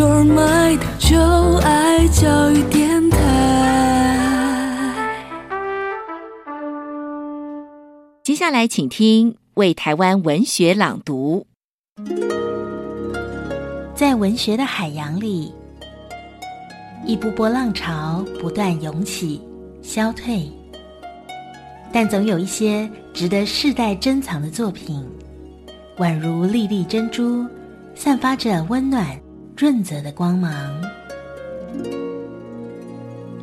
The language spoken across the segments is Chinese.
your mind，就爱教育电台。接下来，请听《为台湾文学朗读》。在文学的海洋里，一波波浪潮不断涌起、消退，但总有一些值得世代珍藏的作品，宛如粒粒珍珠。散发着温暖、润泽的光芒，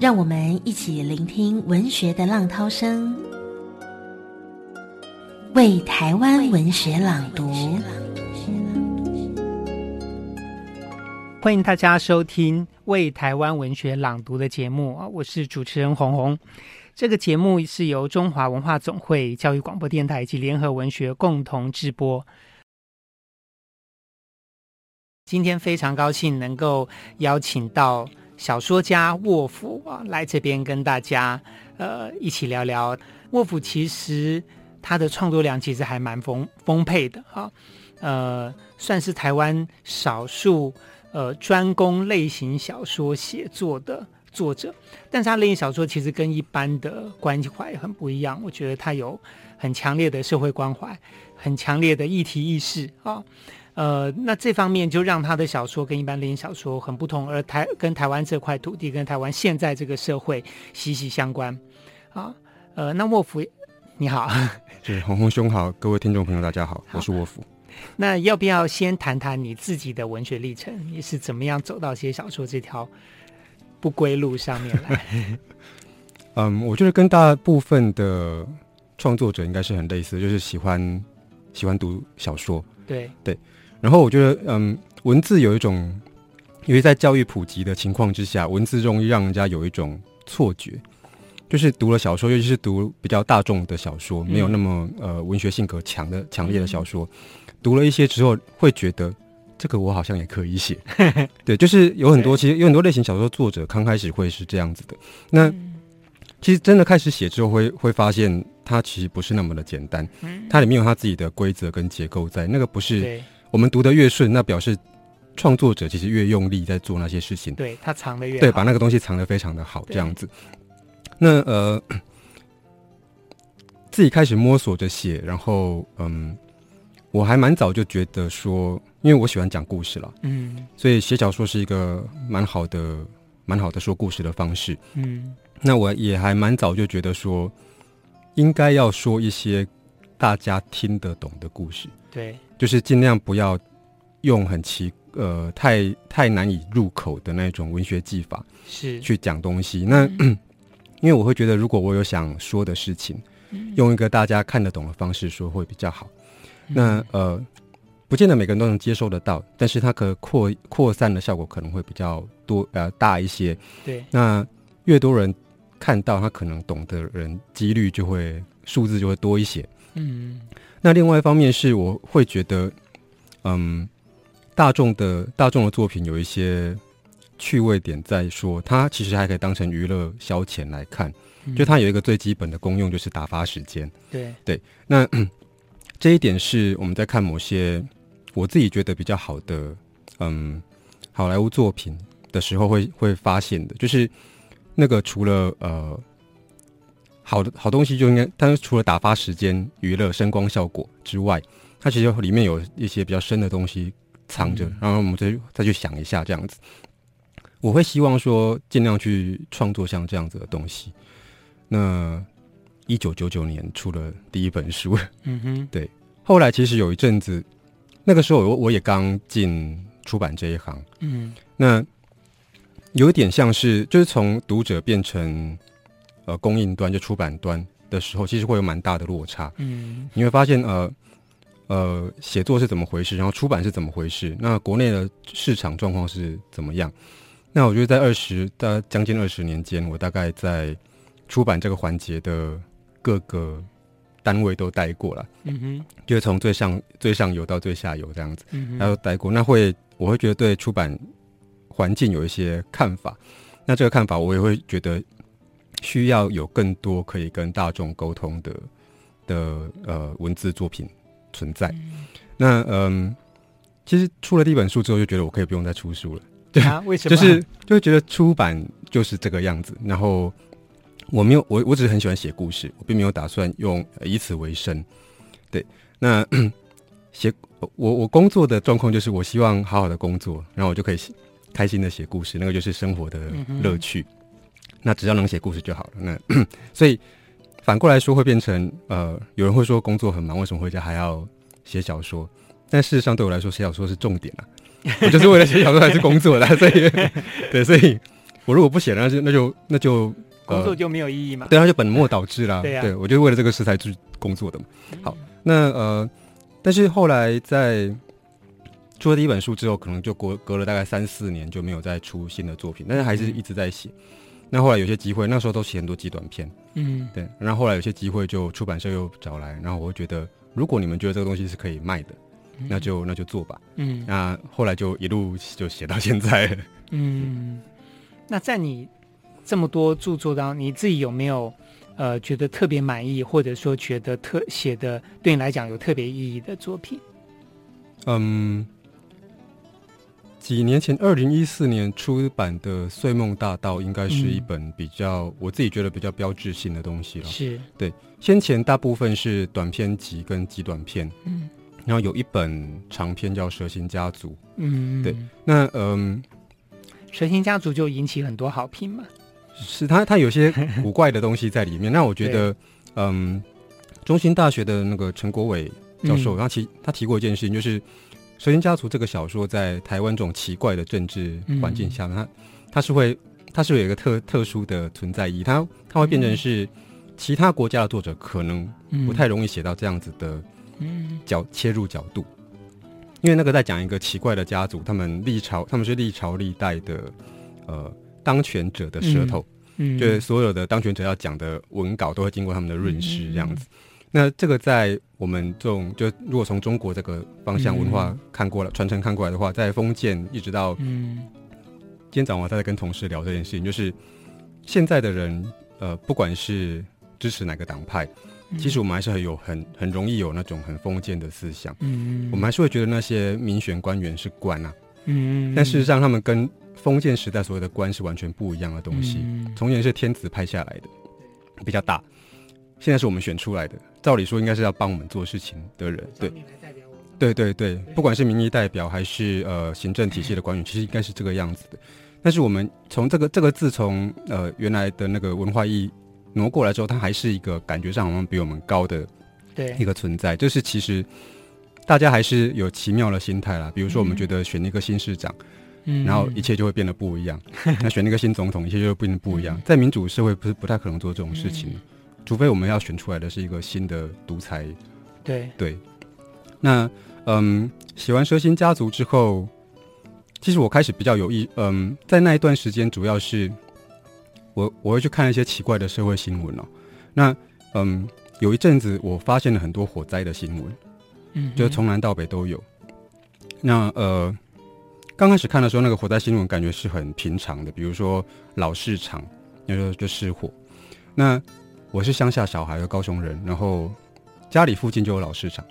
让我们一起聆听文学的浪涛声，为台湾文学朗读。欢迎大家收听《为台湾文学朗读》的节目啊，我是主持人红红。这个节目是由中华文化总会、教育广播电台以及联合文学共同制播。今天非常高兴能够邀请到小说家沃夫啊来这边跟大家呃一起聊聊。沃夫其实他的创作量其实还蛮丰丰沛的哈，呃算是台湾少数呃专攻类型小说写作的作者，但是他类型小说其实跟一般的关怀很不一样，我觉得他有很强烈的社会关怀，很强烈的议题意识啊。呃，那这方面就让他的小说跟一般类型小说很不同，而台跟台湾这块土地跟台湾现在这个社会息息相关。啊，呃，那沃夫你好，是鸿鸿兄好，各位听众朋友大家好，好，我是沃夫。那要不要先谈谈你自己的文学历程？你是怎么样走到写小说这条不归路上面来？嗯，我觉得跟大部分的创作者应该是很类似，就是喜欢喜欢读小说。对对。然后我觉得，嗯，文字有一种，因为在教育普及的情况之下，文字容易让人家有一种错觉，就是读了小说，尤其是读比较大众的小说，没有那么呃文学性格强的强烈的小说，读了一些之后，会觉得这个我好像也可以写。对，就是有很多其实有很多类型小说作者刚开始会是这样子的，那其实真的开始写之后会，会会发现它其实不是那么的简单，它里面有它自己的规则跟结构在，那个不是。我们读得越顺，那表示创作者其实越用力在做那些事情。对，他藏的越好。对，把那个东西藏得非常的好，这样子。那呃，自己开始摸索着写，然后嗯，我还蛮早就觉得说，因为我喜欢讲故事了，嗯，所以写小说是一个蛮好的、蛮好的说故事的方式。嗯，那我也还蛮早就觉得说，应该要说一些大家听得懂的故事。对。就是尽量不要用很奇呃太太难以入口的那种文学技法是去讲东西。那、嗯、因为我会觉得，如果我有想说的事情，嗯、用一个大家看得懂的方式说会比较好。嗯、那呃，不见得每个人都能接受得到，但是它可扩扩散的效果可能会比较多呃大一些。对，那越多人看到，他可能懂的人几率就会数字就会多一些。嗯。那另外一方面是，我会觉得，嗯，大众的大众的作品有一些趣味点，在说它其实还可以当成娱乐消遣来看，就它有一个最基本的功用，就是打发时间。对对，那 这一点是我们在看某些我自己觉得比较好的，嗯，好莱坞作品的时候会会发现的，就是那个除了呃。好的好东西就应该，但是除了打发时间、娱乐、声光效果之外，它其实里面有一些比较深的东西藏着，嗯、然后我们再再去想一下这样子。我会希望说尽量去创作像这样子的东西。那一九九九年出了第一本书，嗯哼，对。后来其实有一阵子，那个时候我我也刚进出版这一行，嗯，那有一点像是就是从读者变成。呃，供应端就出版端的时候，其实会有蛮大的落差。嗯，你会发现，呃，呃，写作是怎么回事，然后出版是怎么回事，那国内的市场状况是怎么样？那我觉得在二十大将近二十年间，我大概在出版这个环节的各个单位都待过了。嗯哼，就是从最上最上游到最下游这样子，然后待过，那会我会觉得对出版环境有一些看法。那这个看法，我也会觉得。需要有更多可以跟大众沟通的的呃文字作品存在。嗯那嗯，其实出了第一本书之后，就觉得我可以不用再出书了。对啊？为什么？就是就会觉得出版就是这个样子。然后我没有，我我只是很喜欢写故事，我并没有打算用以此为生。对，那 写我我工作的状况就是，我希望好好的工作，然后我就可以开心的写故事，那个就是生活的乐趣。嗯、那只要能写故事就好了。那 所以反过来说，会变成呃，有人会说工作很忙，为什么回家还要写小说？但事实上，对我来说，写小说是重点啊。我就是为了写小说还是工作的，所以 对，所以我如果不写，那就那就那就工作就没有意义嘛。对，那就本末倒置啦。对我就是为了这个事才去工作的嘛。好，那呃，但是后来在出了第一本书之后，可能就隔隔了大概三四年就没有再出新的作品，但是还是一直在写。那后来有些机会，那时候都写很多极短片，嗯，对。然后后来有些机会，就出版社又找来，然后我会觉得，如果你们觉得这个东西是可以卖的。那就那就做吧。嗯，那后来就一路就写到现在。嗯，那在你这么多著作当中，你自己有没有呃觉得特别满意，或者说觉得特写的对你来讲有特别意义的作品？嗯，几年前，二零一四年出版的《睡梦大道》应该是一本比较、嗯、我自己觉得比较标志性的东西了。是对，先前大部分是短篇集跟极短篇。嗯。然后有一本长篇叫《蛇形家族》，嗯，对，那嗯，《蛇形家族》就引起很多好评嘛。是它，它有些 古怪的东西在里面。那我觉得，嗯，中兴大学的那个陈国伟教授，他提他提过一件事情，就是《蛇形家族》这个小说在台湾这种奇怪的政治环境下，它它是会，它是有一个特特殊的存在意义，它它会变成是其他国家的作者可能不太容易写到这样子的。嗯，角切入角度，因为那个在讲一个奇怪的家族，他们历朝他们是历朝历代的呃当权者的舌头，就是所有的当权者要讲的文稿都会经过他们的润饰这样子。那这个在我们这种就如果从中国这个方向文化看过来传、嗯、承看过来的话，在封建一直到嗯，今天早上我在跟同事聊这件事情，就是现在的人呃，不管是支持哪个党派。其实我们还是很有很很容易有那种很封建的思想，嗯，我们还是会觉得那些民选官员是官啊，嗯，但事实上他们跟封建时代所谓的官是完全不一样的东西。从前是天子派下来的，比较大，现在是我们选出来的，照理说应该是要帮我们做事情的人，对，对对对，不管是民意代表还是呃行政体系的官员，其实应该是这个样子的。但是我们从这个这个字从呃原来的那个文化意义。挪过来之后，它还是一个感觉上好像比我们高的对一个存在。就是其实大家还是有奇妙的心态啦。比如说，我们觉得选一个新市长，嗯，然后一切就会变得不一样。那选一个新总统，一切就会变得不一样。在民主社会，不是不太可能做这种事情，除非我们要选出来的是一个新的独裁。对对。那嗯，写完《蛇形家族》之后，其实我开始比较有意，嗯，在那一段时间，主要是。我我会去看一些奇怪的社会新闻哦。那嗯，有一阵子我发现了很多火灾的新闻，嗯，就从南到北都有。那呃，刚开始看的时候，那个火灾新闻感觉是很平常的，比如说老市场，那就就失火。那我是乡下小孩，的高雄人，然后家里附近就有老市场，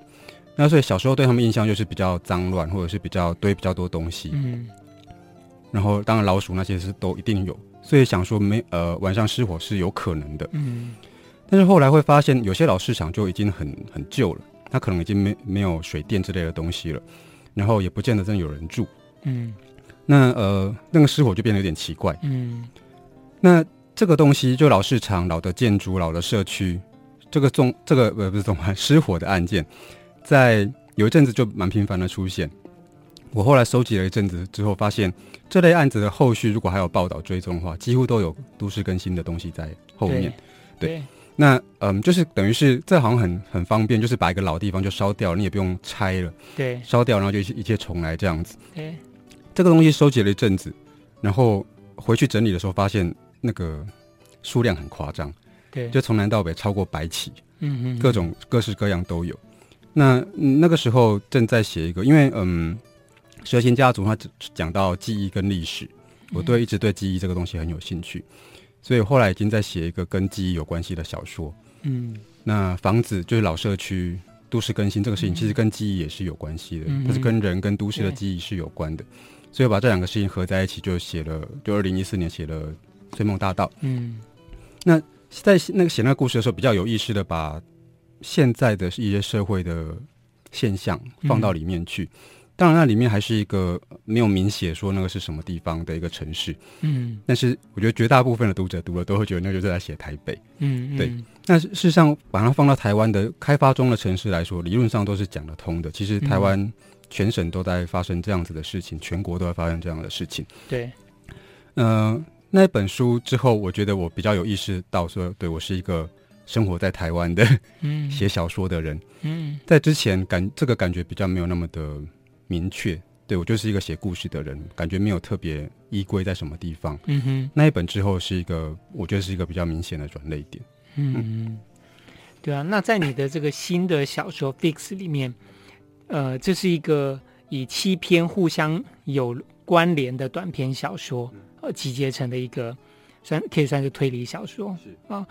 那所以小时候对他们印象就是比较脏乱，或者是比较堆比较多东西，嗯，然后当然老鼠那些是都一定有。所以想说没呃晚上失火是有可能的，嗯，但是后来会发现有些老市场就已经很很旧了，它可能已经没没有水电之类的东西了，然后也不见得真的有人住，嗯，那呃那个失火就变得有点奇怪，嗯，那这个东西就老市场、老的建筑、老的社区，这个纵这个呃不是纵失火的案件，在有一阵子就蛮频繁的出现。我后来收集了一阵子之后，发现这类案子的后续，如果还有报道追踪的话，几乎都有都市更新的东西在后面。对，对那嗯，就是等于是这好像很很方便，就是把一个老地方就烧掉，你也不用拆了。对，烧掉，然后就一切重来这样子。对，这个东西收集了一阵子，然后回去整理的时候，发现那个数量很夸张。对，就从南到北超过百起，嗯嗯，各种各式各样都有。那那个时候正在写一个，因为嗯。蛇形家族，他讲到记忆跟历史，我对一直对记忆这个东西很有兴趣，所以后来已经在写一个跟记忆有关系的小说。嗯，那房子就是老社区都市更新这个事情，其实跟记忆也是有关系的，它是跟人跟都市的记忆是有关的，所以把这两个事情合在一起，就写了，就二零一四年写了《追梦大道》。嗯，那在那个写那个故事的时候，比较有意识的把现在的一些社会的现象放到里面去。嗯、当然，那里面还是一个没有明写说那个是什么地方的一个城市。嗯，但是我觉得绝大部分的读者读了都会觉得那就是在写台北。嗯，嗯对。那事实上，把它放到台湾的开发中的城市来说，理论上都是讲得通的。其实台湾、嗯。全省都在发生这样子的事情，全国都在发生这样的事情。对，嗯、呃，那本书之后，我觉得我比较有意识到说，对我是一个生活在台湾的，嗯，写小说的人。嗯，在之前感这个感觉比较没有那么的明确。对我就是一个写故事的人，感觉没有特别依归在什么地方。嗯哼，那一本之后是一个，我觉得是一个比较明显的转捩点。嗯，嗯对啊。那在你的这个新的小说《Fix》里面。呃，这是一个以七篇互相有关联的短篇小说，呃，集结成的一个，算可以算是推理小说，是啊，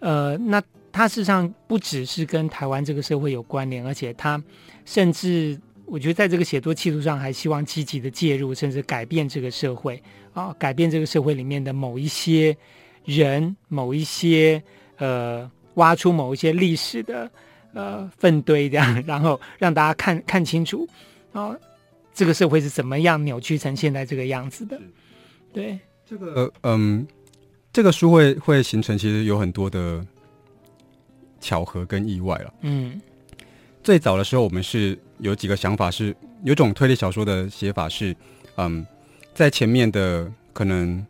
呃，那它事实上不只是跟台湾这个社会有关联，而且它甚至我觉得在这个写作企图上，还希望积极的介入，甚至改变这个社会啊，改变这个社会里面的某一些人，某一些呃，挖出某一些历史的。呃，粪堆这样，然后让大家看看清楚，啊，这个社会是怎么样扭曲成现在这个样子的？对，这个呃嗯，这个书会会形成，其实有很多的巧合跟意外了。嗯，最早的时候，我们是有几个想法是，是有种推理小说的写法是，嗯，在前面的可能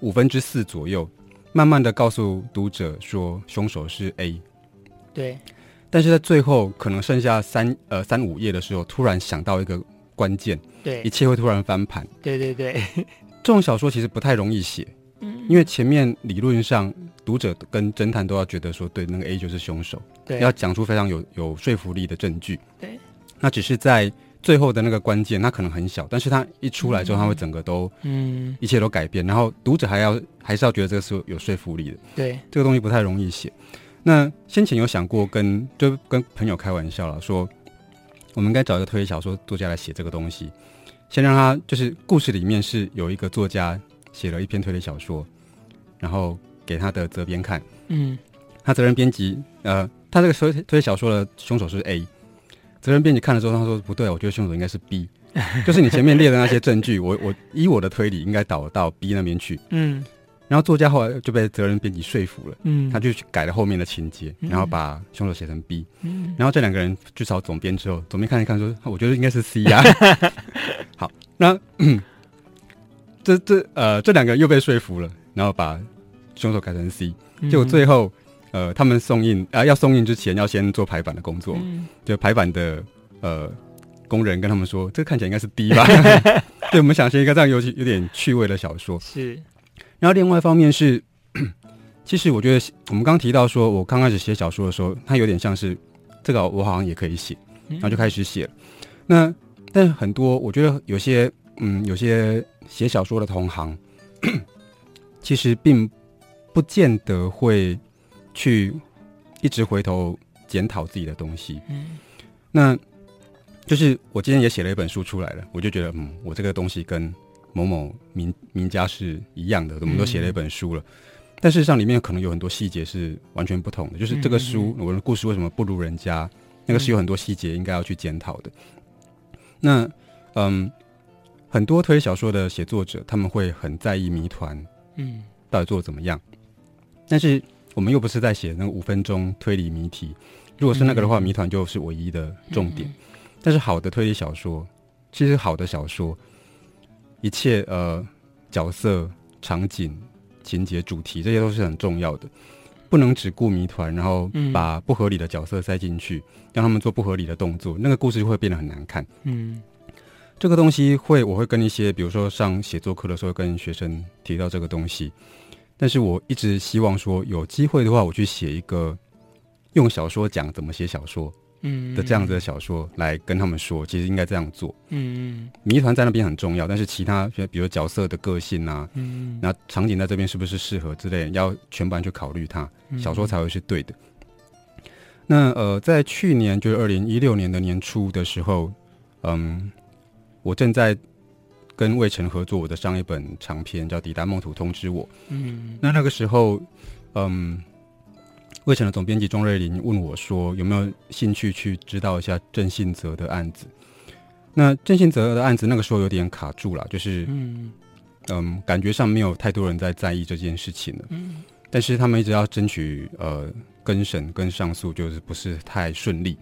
五分之四左右，慢慢的告诉读者说凶手是 A。对。但是在最后可能剩下三呃三五页的时候，突然想到一个关键，对，一切会突然翻盘。对对对，这种小说其实不太容易写，嗯，因为前面理论上读者跟侦探都要觉得说，对，那个 A 就是凶手，对，要讲出非常有有说服力的证据，对。那只是在最后的那个关键，它可能很小，但是它一出来之后，它会整个都，嗯，一切都改变，然后读者还要还是要觉得这个是有说服力的，对，这个东西不太容易写。那先前有想过跟就跟朋友开玩笑了，说我们应该找一个推理小说作家来写这个东西，先让他就是故事里面是有一个作家写了一篇推理小说，然后给他的责编看，嗯，他责任编辑呃，他这个推推理小说的凶手是 A，责任编辑看了之后他说不对，我觉得凶手应该是 B，就是你前面列的那些证据，我我依我的推理应该导到 B 那边去，嗯。然后作家后来就被责任编辑说服了，嗯，他就去改了后面的情节，嗯、然后把凶手写成 B，嗯，然后这两个人去找总编之后，总编看一看说，我觉得应该是 C 呀、啊。好，那 这这呃这两个人又被说服了，然后把凶手改成 C，结果最后呃他们送印啊、呃、要送印之前要先做排版的工作，嗯、就排版的呃工人跟他们说，这个看起来应该是 D 吧，对，我们想写一个这样有有点趣味的小说。是。然后另外一方面是，其实我觉得我们刚提到说，我刚开始写小说的时候，它有点像是这个，我好像也可以写，然后就开始写了。那但很多我觉得有些嗯，有些写小说的同行，其实并不见得会去一直回头检讨自己的东西。嗯，那就是我今天也写了一本书出来了，我就觉得嗯，我这个东西跟。某某名名家是一样的，我们都写了一本书了，嗯、但事实上里面可能有很多细节是完全不同的。就是这个书，我的故事为什么不如人家？那个是有很多细节应该要去检讨的。嗯、那嗯，很多推理小说的写作者他们会很在意谜团，嗯，到底做得怎么样？但是我们又不是在写那个五分钟推理谜题，如果是那个的话，谜团就是唯一的重点。但是好的推理小说，其实好的小说。一切呃，角色、场景、情节、主题，这些都是很重要的，不能只顾谜团，然后把不合理的角色塞进去，嗯、让他们做不合理的动作，那个故事就会变得很难看。嗯，这个东西会，我会跟一些，比如说上写作课的时候，跟学生提到这个东西，但是我一直希望说，有机会的话，我去写一个用小说讲怎么写小说。嗯的这样子的小说来跟他们说，其实应该这样做。嗯，谜团在那边很重要，但是其他，比如角色的个性啊，嗯，那场景在这边是不是适合之类，要全盘去考虑它，小说才会是对的。嗯、那呃，在去年就是二零一六年的年初的时候，嗯，我正在跟魏晨合作我的上一本长篇叫《抵达梦土通知我》。嗯，那那个时候，嗯，卫城的总编辑钟瑞林问我说：“有没有兴趣去知道一下郑信泽的案子？”那郑信泽的案子那个时候有点卡住了，就是嗯嗯，感觉上没有太多人在在意这件事情了。嗯，但是他们一直要争取呃跟审跟上诉，就是不是太顺利。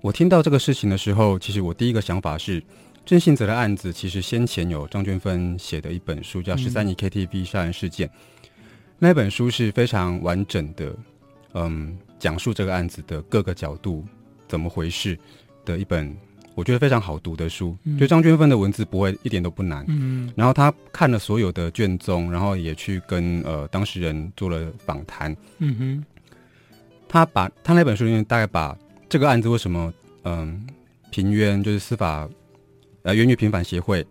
我听到这个事情的时候，其实我第一个想法是，郑信泽的案子其实先前有张娟芬写的一本书叫《十三亿 KTV 杀人事件》，嗯，那本书是非常完整的，嗯，讲述这个案子的各个角度怎么回事的一本，我觉得非常好读的书。就张娟芬的文字不会一点都不难，嗯，然后他看了所有的卷宗，然后也去跟呃当事人做了访谈，嗯哼，他把他那本书里面大概把。这个案子为什么？嗯，平冤就是司法呃冤狱平反协会，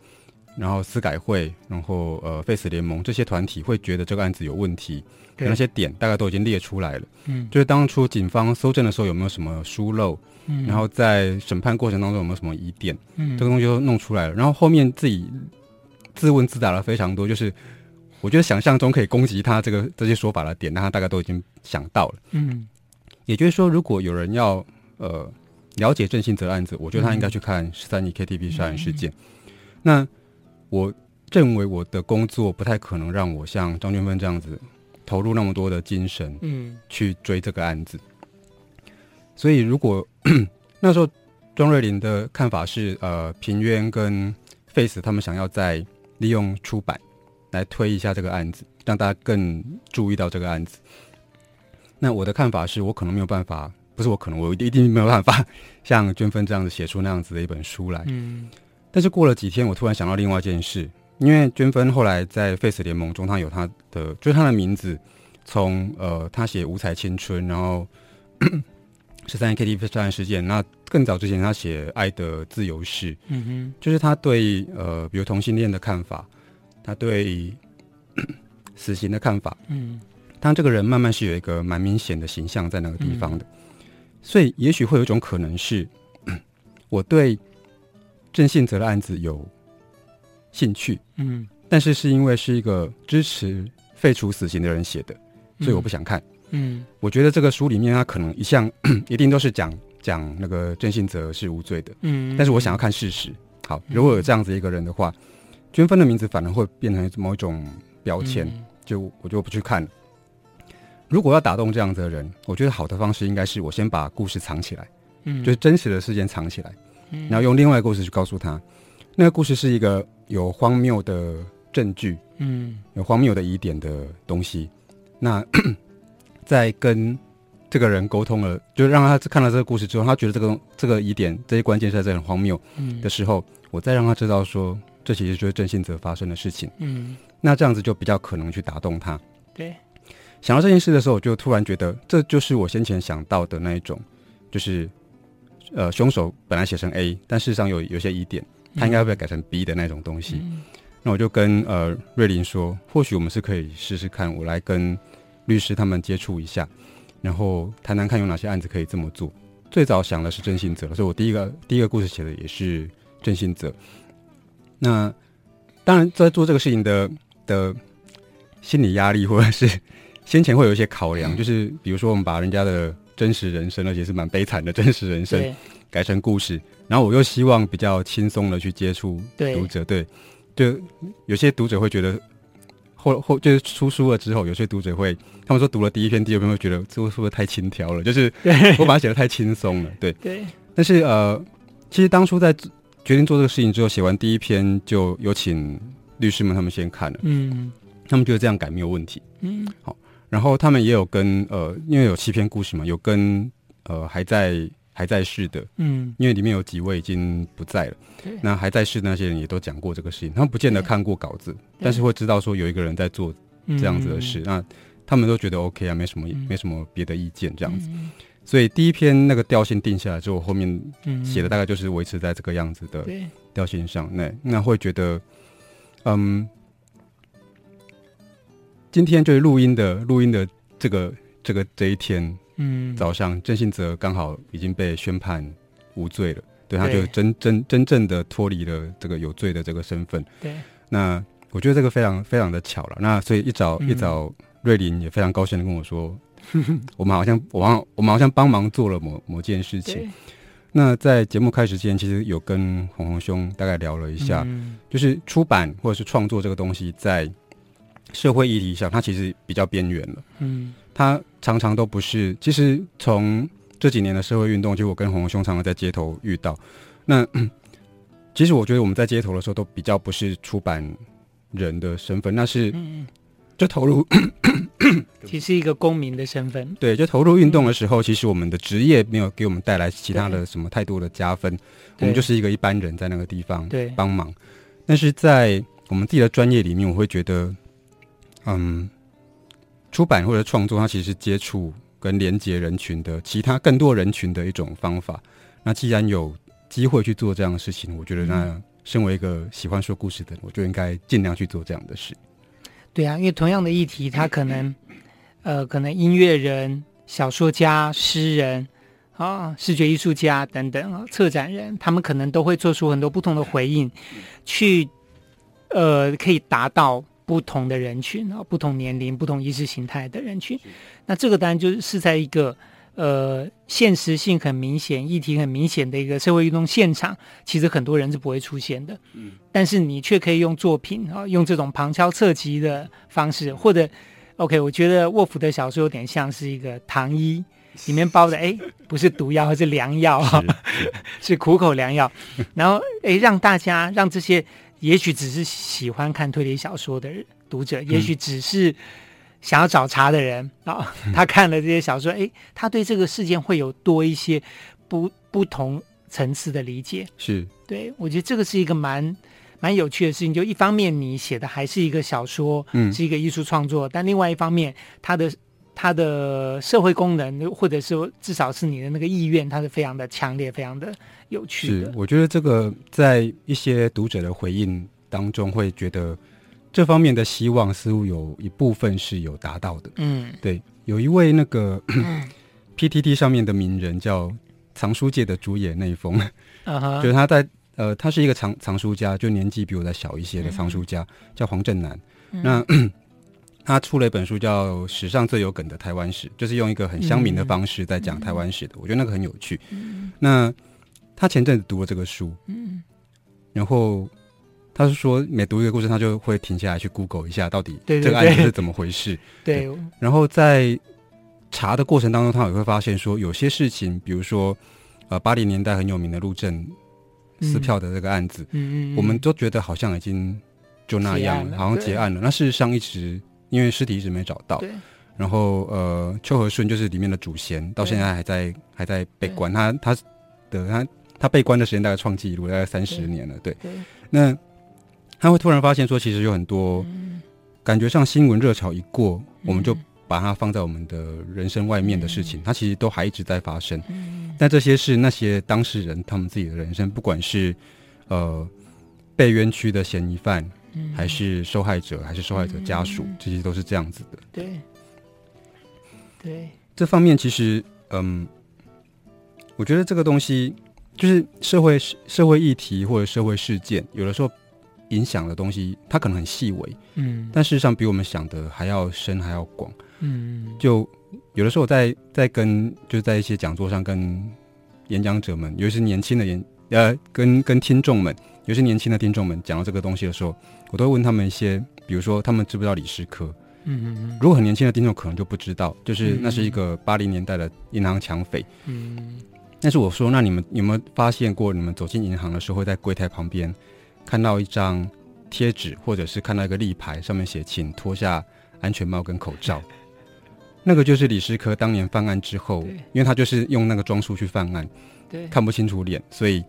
然后司改会，然后呃 Face 联盟这些团体会觉得这个案子有问题，那些点大概都已经列出来了。嗯，就是当初警方搜证的时候有没有什么疏漏？嗯，然后在审判过程当中有没有什么疑点？嗯，这个东西都弄出来了。然后后面自己自问自答了非常多，就是我觉得想象中可以攻击他这个这些说法的点，那他大概都已经想到了。嗯，也就是说，如果有人要。呃，了解郑信泽案子，我觉得他应该去看十三亿 KTV 杀人事件。嗯、那我认为我的工作不太可能让我像张俊芬这样子投入那么多的精神，嗯，去追这个案子。嗯、所以，如果 那时候庄瑞林的看法是，呃，平冤跟 Face 他们想要再利用出版来推一下这个案子，让大家更注意到这个案子。那我的看法是我可能没有办法。不是我可能，我一定没有办法像娟芬这样子写出那样子的一本书来。嗯，但是过了几天，我突然想到另外一件事，因为娟芬后来在 Face 联盟中，他有他的，就是他的名字，从呃，他写五彩青春，然后 十三 KTV 杀人事件，那更早之前他写爱的自由式，嗯哼，就是他对呃，比如同性恋的看法，他对 死刑的看法，嗯，他这个人慢慢是有一个蛮明显的形象在那个地方的。嗯。所以，也许会有一种可能是，我对郑信泽的案子有兴趣，嗯，但是是因为是一个支持废除死刑的人写的，所以我不想看，嗯，我觉得这个书里面他可能一向 一定都是讲讲那个郑信泽是无罪的，嗯，但是我想要看事实。好，如果有这样子一个人的话，娟芬的名字反而会变成某一种标签，就我就不去看了。如果要打动这样子的人，我觉得好的方式应该是我先把故事藏起来，嗯，就是真实的事件藏起来，嗯，然后用另外一个故事去告诉他，那个故事是一个有荒谬的证据，嗯，有荒谬的疑点的东西。那 在跟这个人沟通了，就让他看了这个故事之后，他觉得这个这个疑点这些关键是在这很荒谬的时候，嗯，我再让他知道说，这其实就是郑信泽发生的事情，嗯，那这样子就比较可能去打动他，对。想到这件事的时候，我就突然觉得，这就是我先前想到的那一种，就是，呃，凶手本来写成 A，但事实上有有些疑点，他应该会不会改成 B 的那种东西。嗯、那我就跟呃瑞林说，或许我们是可以试试看，我来跟律师他们接触一下，然后谈谈看有哪些案子可以这么做。最早想的是郑信哲，所以我第一个第一个故事写的也是郑信哲。那当然，在做这个事情的的心理压力，或者是。先前会有一些考量，就是比如说我们把人家的真实人生，而且是蛮悲惨的真实人生，改成故事，然后我又希望比较轻松的去接触读者，对，就有些读者会觉得后后就是出书了之后，有些读者会他们说读了第一篇、第二篇会觉得这是不是太轻佻了？就是我把它写的太轻松了，对。对。但是呃，其实当初在决定做这个事情之后，写完第一篇就有请律师们他们先看了，嗯，他们觉得这样改没有问题，嗯，好。然后他们也有跟呃，因为有七篇故事嘛，有跟呃还在还在世的，嗯，因为里面有几位已经不在了，那还在世的那些人也都讲过这个事情，他们不见得看过稿子，但是会知道说有一个人在做这样子的事，那他们都觉得 OK 啊，没什么没什么别的意见这样子，所以第一篇那个调性定下来之后，后面写的大概就是维持在这个样子的调性上，那那会觉得嗯。今天就是录音的录音的这个这个这一天，嗯，早上郑信哲刚好已经被宣判无罪了，对，他就真真真正的脱离了这个有罪的这个身份。对，那我觉得这个非常非常的巧了。那所以一早、嗯、一早，瑞林也非常高兴的跟我说，我们好像我好像我们好像帮忙做了某某件事情。那在节目开始之前，其实有跟红红兄大概聊了一下，嗯、就是出版或者是创作这个东西，在社会议题上，它其实比较边缘了。嗯，它常常都不是。其实从这几年的社会运动，就我跟红红兄常常在街头遇到。那 其实我觉得我们在街头的时候，都比较不是出版人的身份，那是。嗯就投入，其实一个公民的身份。对，就投入运动的时候，其实我们的职业没有给我们带来其他的什么太多的加分，我们就是一个一般人在那个地方对帮忙。但是在我们自己的专业里面，我会觉得，嗯，出版或者创作，它其实是接触跟连接人群的其他更多人群的一种方法。那既然有机会去做这样的事情，我觉得那身为一个喜欢说故事的人，我就应该尽量去做这样的事。对啊，因为同样的议题，他可能，呃，可能音乐人、小说家、诗人啊、视觉艺术家等等啊，策展人，他们可能都会做出很多不同的回应，去，呃，可以达到不同的人群啊，不同年龄、不同意识形态的人群。那这个当然就是在一个。呃，现实性很明显、议题很明显的一个社会运动现场，其实很多人是不会出现的。嗯，但是你却可以用作品啊，用这种旁敲侧击的方式，或者，OK，我觉得沃夫的小说有点像是一个糖衣，里面包的哎，不是毒药，是良药，是，是 苦口良药。然后哎，让大家让这些也许只是喜欢看推理小说的读者，也许只是。想要找茬的人啊，他看了这些小说，哎，他对这个事件会有多一些不不同层次的理解。是，对，我觉得这个是一个蛮蛮有趣的事情。就一方面，你写的还是一个小说，嗯，是一个艺术创作，但另外一方面，它的它的社会功能，或者说至少是你的那个意愿，它是非常的强烈，非常的有趣的。是，我觉得这个在一些读者的回应当中，会觉得。这方面的希望似乎有一部分是有达到的。嗯，对，有一位那个、嗯、PTT 上面的名人叫藏书界的竹野内丰，啊、哈 就是他在呃，他是一个藏藏书家，就年纪比我再小一些的藏书家，嗯、叫黄正南。嗯、那 他出了一本书叫《史上最有梗的台湾史》，就是用一个很乡民的方式在讲台湾史的。嗯、我觉得那个很有趣。嗯、那他前阵子读了这个书，嗯，然后。他是说，每读一个故事，他就会停下来去 Google 一下，到底这个案子是怎么回事。对，对，对，对，然后在查的过程当中，他也会发现说，有些事情，比如说，呃，八零年代很有名的陆政撕票的这个案子，嗯，我们都觉得好像已经就那样好像结案了。那事实上，一直因为尸体一直没找到。对。然后，呃，邱和顺就是里面的主嫌，到现在还在对还在被关。他他的他他被关的时间大概创纪录，大概三十年了。对。那。他会突然发现说，其实有很多感觉上新闻热潮一过，我们就把它放在我们的人生外面的事情，它其实都还一直在发生。但这些是那些当事人他们自己的人生，不管是呃被冤屈的嫌疑犯，还是受害者，还是受害者家属，这些都是这样子的。对，对，这方面其实，嗯，我觉得这个东西就是社会社会议题或者社会事件，有的时候。影响的东西，它可能很细微，嗯，但事实上比我们想的还要深，还要广，嗯，就有的时候我在在跟就是在一些讲座上跟演讲者们，尤其是年轻的演呃，跟跟听众们，尤其是年轻的听众们讲到这个东西的时候，我都会问他们一些，比如说他们知不知道李师科？嗯嗯嗯，如果很年轻的听众可能就不知道，就是那是一个八零年代的银行抢匪，嗯，但是我说，那你们有没有发现过，你们走进银行的时候会在柜台旁边？看到一张贴纸，或者是看到一个立牌，上面写“请脱下安全帽跟口罩”，那个就是李师科当年犯案之后，因为他就是用那个装束去犯案，对，看不清楚脸，所以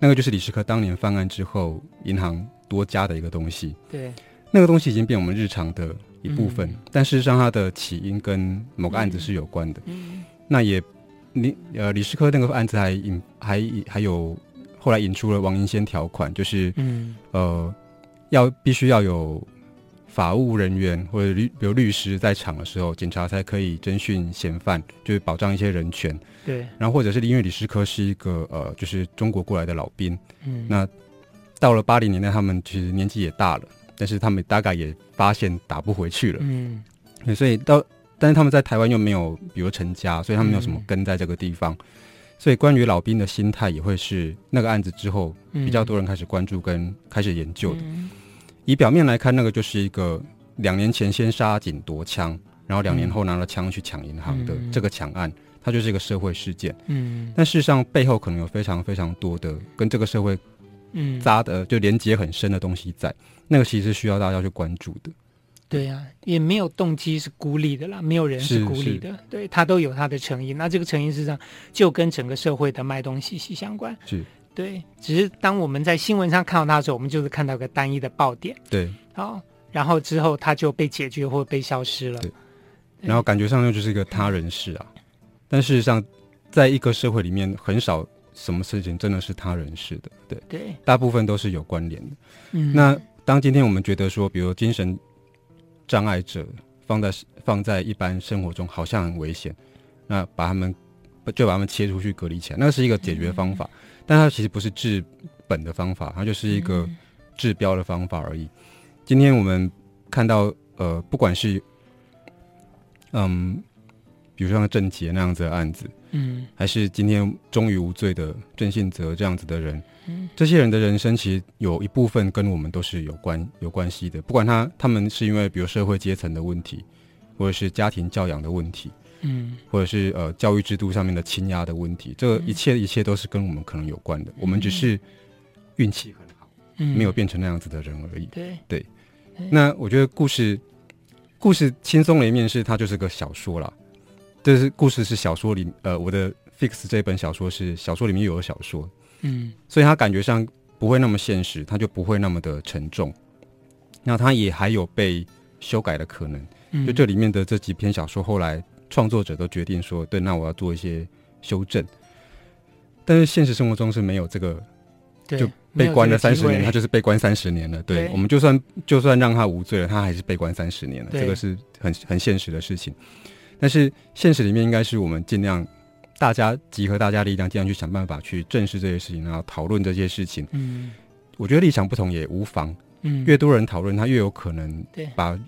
那个就是李师科当年犯案之后银行多加的一个东西。对，那个东西已经变我们日常的一部分，嗯、但事实上它的起因跟某个案子是有关的。嗯，那也李呃李世科那个案子还引还还有。后来引出了王银仙条款，就是，嗯，呃，要必须要有法务人员或者律，比如律师在场的时候，警察才可以侦讯嫌犯，就是保障一些人权。对，然后或者是因为李世科是一个呃，就是中国过来的老兵，嗯，那到了八零年代，他们其实年纪也大了，但是他们大概也发现打不回去了，嗯，所以到，但是他们在台湾又没有，比如成家，所以他们没有什么根在这个地方，嗯、所以关于老兵的心态也会是那个案子之后比较多人开始关注跟开始研究的。嗯以表面来看，那个就是一个两年前先杀警夺枪，然后两年后拿了枪去抢银行的这个抢案，嗯、它就是一个社会事件。嗯，但事实上背后可能有非常非常多的跟这个社会嗯扎的就连接很深的东西在，那个其实是需要大家去关注的。对呀、啊，也没有动机是孤立的啦，没有人是孤立的，对他都有他的成因。那这个成因事实上就跟整个社会的脉动息息相关。是。对，只是当我们在新闻上看到他的时候，我们就是看到一个单一的爆点。对，好，然后之后他就被解决或被消失了。对，然后感觉上那就是一个他人事啊，但事实上，在一个社会里面，很少什么事情真的是他人事的。对，对，大部分都是有关联的。嗯，那当今天我们觉得说，比如精神障碍者放在放在一般生活中好像很危险，那把他们就把他们切出去隔离起来，那是一个解决方法。嗯但它其实不是治本的方法，它就是一个治标的方法而已。今天我们看到，呃，不管是嗯，比如说像郑捷那样子的案子，嗯，还是今天终于无罪的郑信哲这样子的人，嗯，这些人的人生其实有一部分跟我们都是有关有关系的。不管他他们是因为比如社会阶层的问题，或者是家庭教养的问题。嗯，或者是呃教育制度上面的倾压的问题，这个一切一切都是跟我们可能有关的。嗯、我们只是运气很好，嗯，没有变成那样子的人而已。对。对，那我觉得故事故事轻松的一面是它就是个小说啦，就是故事是小说里呃我的 fix 这本小说是小说里面有的小说，嗯，所以它感觉上不会那么现实，它就不会那么的沉重。那它也还有被修改的可能，嗯、就这里面的这几篇小说后来。创作者都决定说：“对，那我要做一些修正。”但是现实生活中是没有这个，对就被关了三十年，他就是被关三十年了。对，对我们就算就算让他无罪了，他还是被关三十年了。这个是很很现实的事情。但是现实里面应该是我们尽量大家集合大家力量，尽量去想办法去正视这些事情，然后讨论这些事情。嗯，我觉得立场不同也无妨。嗯，越多人讨论，他越有可能把。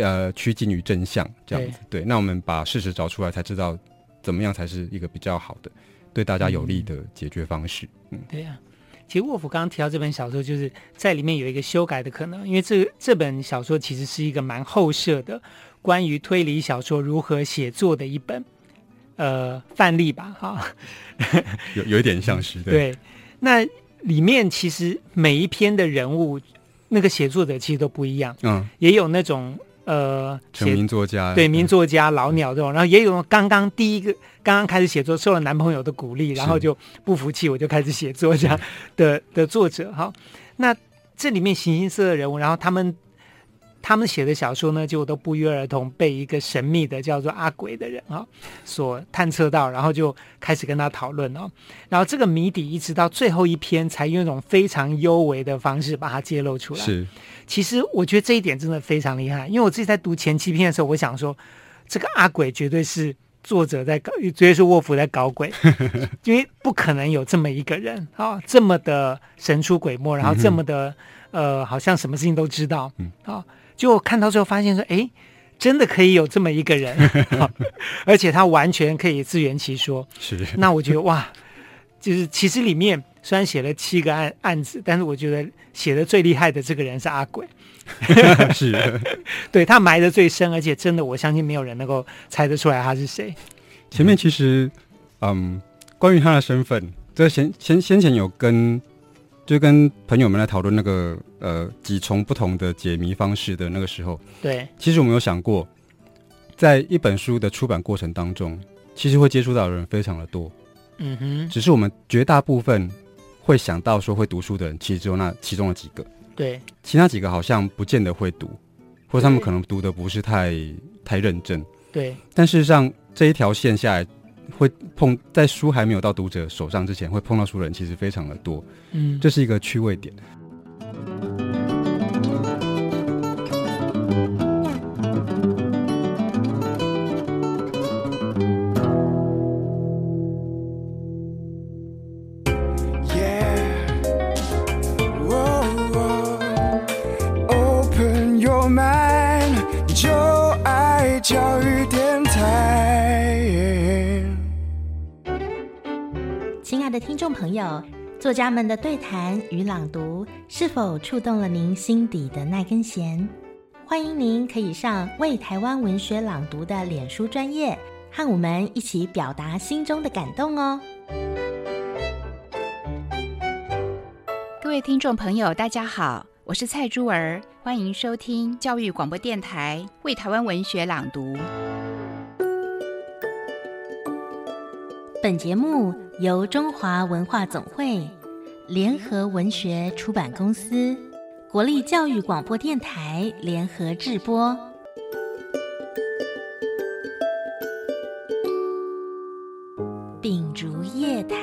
呃，趋近于真相这样子，对，对。那我们把事实找出来，才知道怎么样才是一个比较好的、对大家有利的解决方式。嗯，对呀、啊。其实沃夫刚刚提到这本小说，就是在里面有一个修改的可能，因为这这本小说其实是一个蛮后设的关于推理小说如何写作的一本呃范例吧，哈。有有一点像是对，对。那里面其实每一篇的人物，那个写作者其实都不一样，嗯，也有那种。呃，成名作家对名作家老鸟这种，然后也有刚刚第一个刚刚开始写作，受了男朋友的鼓励，然后就不服气，我就开始写作这样的的作者哈。那这里面形形色色的人物，然后他们。他们写的小说呢，就都不约而同被一个神秘的叫做阿鬼的人啊、哦、所探测到，然后就开始跟他讨论哦。然后这个谜底一直到最后一篇，才用一种非常幽微的方式把它揭露出来。是，其实我觉得这一点真的非常厉害，因为我自己在读前七篇的时候，我想说，这个阿鬼绝对是作者在搞，绝对是沃夫在搞鬼，因为不可能有这么一个人啊、哦，这么的神出鬼没，然后这么的、嗯、呃，好像什么事情都知道，嗯啊。哦就看到最后发现说，哎，真的可以有这么一个人，而且他完全可以自圆其说。是，那我觉得哇，就是其实里面虽然写了七个案案子，但是我觉得写的最厉害的这个人是阿鬼。是，对，他埋的最深，而且真的我相信没有人能够猜得出来他是谁。前面其实，嗯，关于他的身份，这先先先前有跟。就跟朋友们来讨论那个呃几重不同的解谜方式的那个时候，对，其实我们有想过，在一本书的出版过程当中，其实会接触到的人非常的多，嗯哼，只是我们绝大部分会想到说会读书的人，其实只有那其中的几个，对，其他几个好像不见得会读，或者他们可能读的不是太太认真，对，但事实上这一条线下来。会碰在书还没有到读者手上之前，会碰到书的人其实非常的多，嗯，这是一个趣味点。朋友，作家们的对谈与朗读是否触动了您心底的那根弦？欢迎您可以上为台湾文学朗读的脸书专业，和我们一起表达心中的感动哦。各位听众朋友，大家好，我是蔡珠儿，欢迎收听教育广播电台为台湾文学朗读。本节目由中华文化总会、联合文学出版公司、国立教育广播电台联合制播。秉烛夜谈，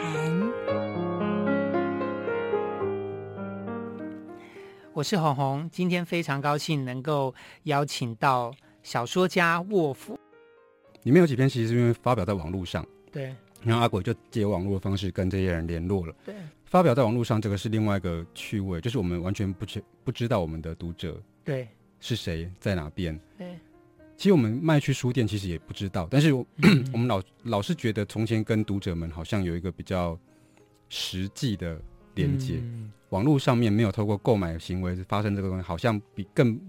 我是红红，今天非常高兴能够邀请到小说家沃夫。里面有几篇其实是因为发表在网络上，对。然后阿鬼就借网络的方式跟这些人联络了。对，发表在网络上这个是另外一个趣味，就是我们完全不知不知道我们的读者对是谁在哪边。对，其实我们卖去书店其实也不知道，但是我、嗯、我们老老是觉得从前跟读者们好像有一个比较实际的连接。嗯、网络上面没有透过购买行为发生这个东西，好像比更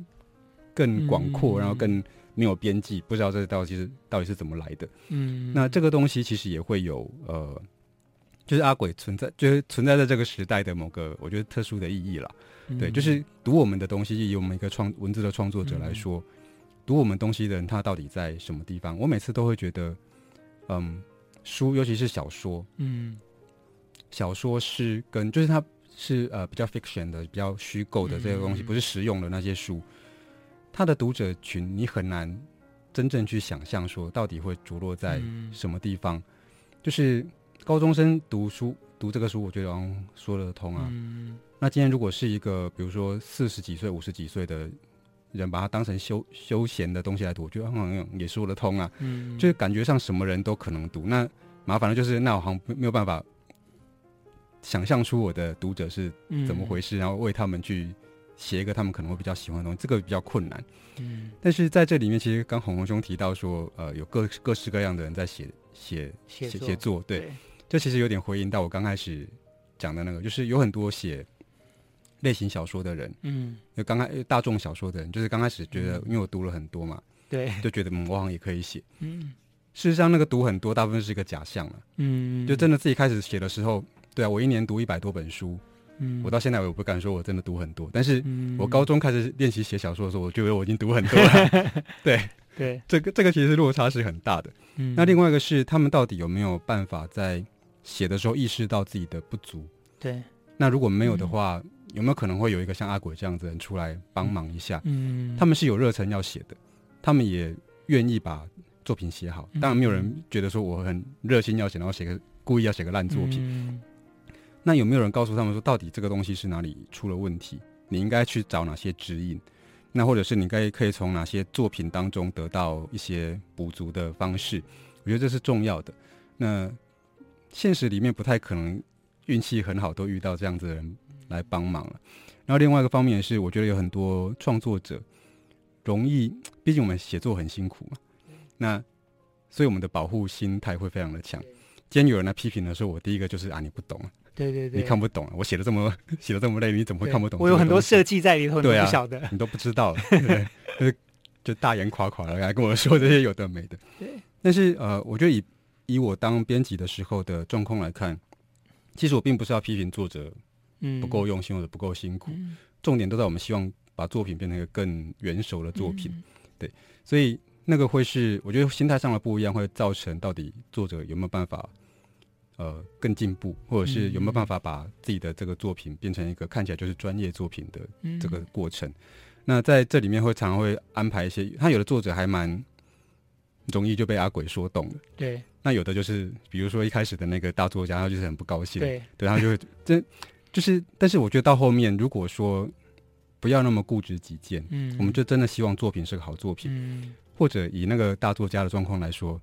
更广阔，嗯、然后更。没有边际，不知道这到底是到底是怎么来的。嗯，那这个东西其实也会有呃，就是阿鬼存在，就是存在在这个时代的某个我觉得特殊的意义了。嗯、对，就是读我们的东西，以我们一个创文字的创作者来说，嗯、读我们东西的人他到底在什么地方？我每次都会觉得，嗯，书尤其是小说，嗯，小说是跟就是它是呃比较 fiction 的、比较虚构的这个东西，嗯、不是实用的那些书。他的读者群，你很难真正去想象说到底会着落在什么地方。嗯、就是高中生读书读这个书，我觉得好像说得通啊。嗯、那今天如果是一个比如说四十几岁、五十几岁的人，把它当成休休闲的东西来读，我觉得好像也说得通啊。嗯、就是感觉上什么人都可能读。那麻烦的就是，那我好像没有办法想象出我的读者是怎么回事，嗯、然后为他们去。写一个他们可能会比较喜欢的东西，这个比较困难。嗯，但是在这里面，其实刚红红兄提到说，呃，有各各式各样的人在写写写写作，对，对。这其实有点回应到我刚开始讲的那个，就是有很多写类型小说的人，嗯，就刚开大众小说的人，就是刚开始觉得，因为我读了很多嘛，对，就觉得嗯，我好像也可以写，嗯，事实上那个读很多，大部分是一个假象了，嗯，就真的自己开始写的时候，对啊，我一年读一百多本书。嗯，我到现在我不敢说我真的读很多，但是我高中开始练习写小说的时候，我觉得我已经读很多了。对对，这个这个其实落差是很大的。嗯，那另外一个是他们到底有没有办法在写的时候意识到自己的不足？对，那如果没有的话，有没有可能会有一个像阿鬼这样子的人出来帮忙一下？嗯，他们是有热忱要写的，他们也愿意把作品写好。当然，没有人觉得说我很热心要写，然后写个故意要写个烂作品。那有没有人告诉他们说，到底这个东西是哪里出了问题？你应该去找哪些指引？那或者是你该可以从哪些作品当中得到一些补足的方式？我觉得这是重要的。那现实里面不太可能运气很好都遇到这样子的人来帮忙了。然后另外一个方面是，我觉得有很多创作者容易，毕竟我们写作很辛苦嘛。那所以我们的保护心态会非常的强。今天有人来批评的时候，我第一个就是啊，你不懂。对对对，你看不懂，我写的这么 写的这么累，你怎么会看不懂？我有很多设计在里头，你不晓得，你都不知道，对，就是就大言夸夸的来跟我说这些有的没的。对，但是呃，我觉得以以我当编辑的时候的状况来看，其实我并不是要批评作者嗯不够用心或者不够辛苦，嗯、重点都在我们希望把作品变成一个更圆熟的作品。嗯、对，所以那个会是我觉得心态上的不一样，会造成到底作者有没有办法。呃，更进步，或者是有没有办法把自己的这个作品变成一个看起来就是专业作品的这个过程？嗯、那在这里面会常常会安排一些，他有的作者还蛮容易就被阿鬼说动了。对，那有的就是，比如说一开始的那个大作家，他就是很不高兴。对，对，他就会这就是，但是我觉得到后面，如果说不要那么固执己见，嗯，我们就真的希望作品是个好作品，嗯，或者以那个大作家的状况来说。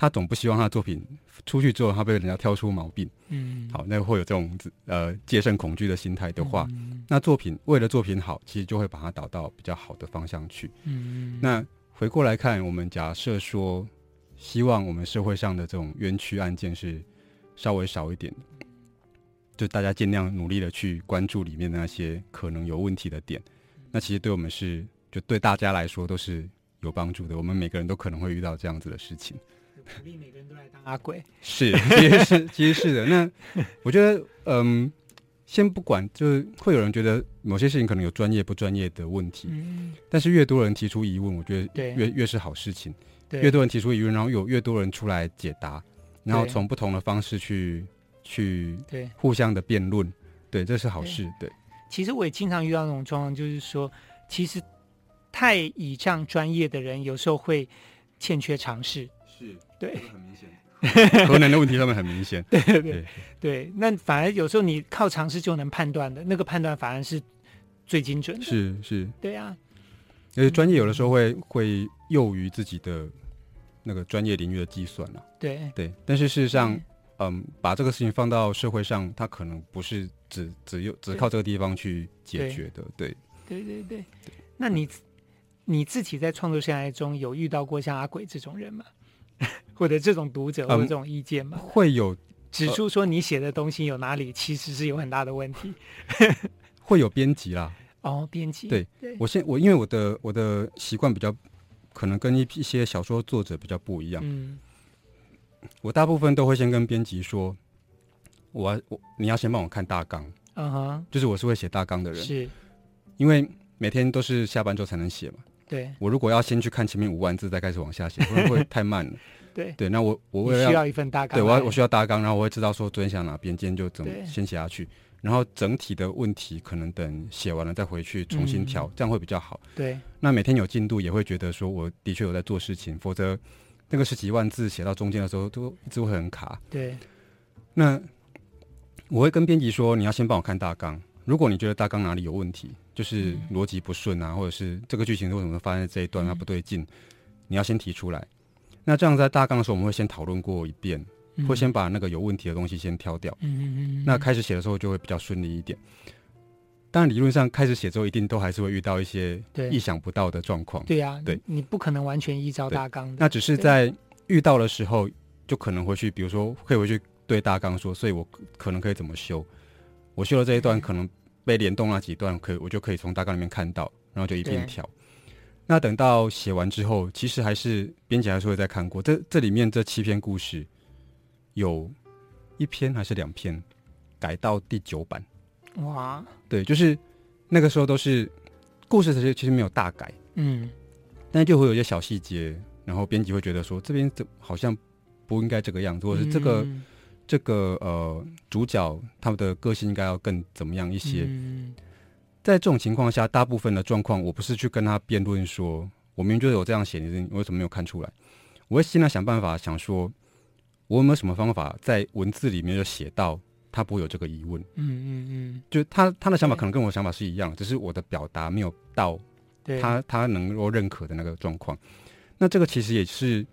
他总不希望他的作品出去之后，他被人家挑出毛病。嗯，好，那会有这种呃戒慎恐惧的心态的话，嗯、那作品为了作品好，其实就会把它导到比较好的方向去。嗯，那回过来看，我们假设说，希望我们社会上的这种冤屈案件是稍微少一点的，就大家尽量努力的去关注里面的那些可能有问题的点。那其实对我们是，就对大家来说都是有帮助的。我们每个人都可能会遇到这样子的事情。鼓励每个人都来当阿鬼，是，其实是，其实是的。那我觉得，嗯，先不管，就是会有人觉得某些事情可能有专业不专业的问题，嗯，但是越多人提出疑问，我觉得越越是好事情。对，越多人提出疑问，然后有越多人出来解答，然后从不同的方式去去对。互相的辩论，对，这是好事。对，对其实我也经常遇到那种状况，就是说，其实太倚仗专业的人，有时候会欠缺尝试。是，对，很明显，河南的问题上面很明显。对对对对，那反而有时候你靠尝试就能判断的，那个判断反而是最精准的。是是，对啊，因为专业有的时候会会囿于自己的那个专业领域的计算了。对对，但是事实上。嗯，把这个事情放到社会上，它可能不是只只有只靠这个地方去解决的。对，对，对，对，对。那你你自己在创作生涯中有遇到过像阿鬼这种人吗？或者这种读者或者这种意见吗？嗯、会有指出说你写的东西有哪里其实是有很大的问题。会有编辑啦。哦，编辑。对，对我现我因为我的我的习惯比较可能跟一一些小说作者比较不一样。嗯。我大部分都会先跟编辑说，我我你要先帮我看大纲，嗯哼，就是我是会写大纲的人，是，因为每天都是下班之后才能写嘛，对，我如果要先去看前面五万字再开始往下写，会不会太慢了？对对，那我我为了需要一份大纲，对我要我需要大纲，然后我会知道说昨天想哪边，今天就怎么先写下去，然后整体的问题可能等写完了再回去重新调，这样会比较好。对，那每天有进度也会觉得说我的确有在做事情，否则。那个十几万字写到中间的时候，都一直会很卡。对，那我会跟编辑说，你要先帮我看大纲。如果你觉得大纲哪里有问题，就是逻辑不顺啊，或者是这个剧情为什么发生在这一段它不对劲，你要先提出来。那这样在大纲的时候，我们会先讨论过一遍，会先把那个有问题的东西先挑掉。嗯，那开始写的时候就会比较顺利一点。当然，理论上开始写之后，一定都还是会遇到一些意想不到的状况。对呀，对，你不可能完全依照大纲。那只是在遇到的时候，就可能回去，比如说可以回去对大纲说，所以我可能可以怎么修？我修了这一段，可能被联动那几段，可以我就可以从大纲里面看到，然后就一边调。那等到写完之后，其实还是编辑还是会再看过。这这里面这七篇故事，有一篇还是两篇改到第九版。哇，对，就是那个时候都是故事，其实其实没有大改，嗯，但是就会有一些小细节，然后编辑会觉得说这边怎好像不应该这个样子，或者是这个、嗯、这个呃主角他们的个性应该要更怎么样一些。嗯、在这种情况下，大部分的状况，我不是去跟他辩论说，我明明就有这样写，你为什么没有看出来？我会尽量想办法想说，我有没有什么方法在文字里面就写到。他不会有这个疑问，嗯嗯嗯，就他他的想法可能跟我的想法是一样，只是我的表达没有到他他能够认可的那个状况。那这个其实也是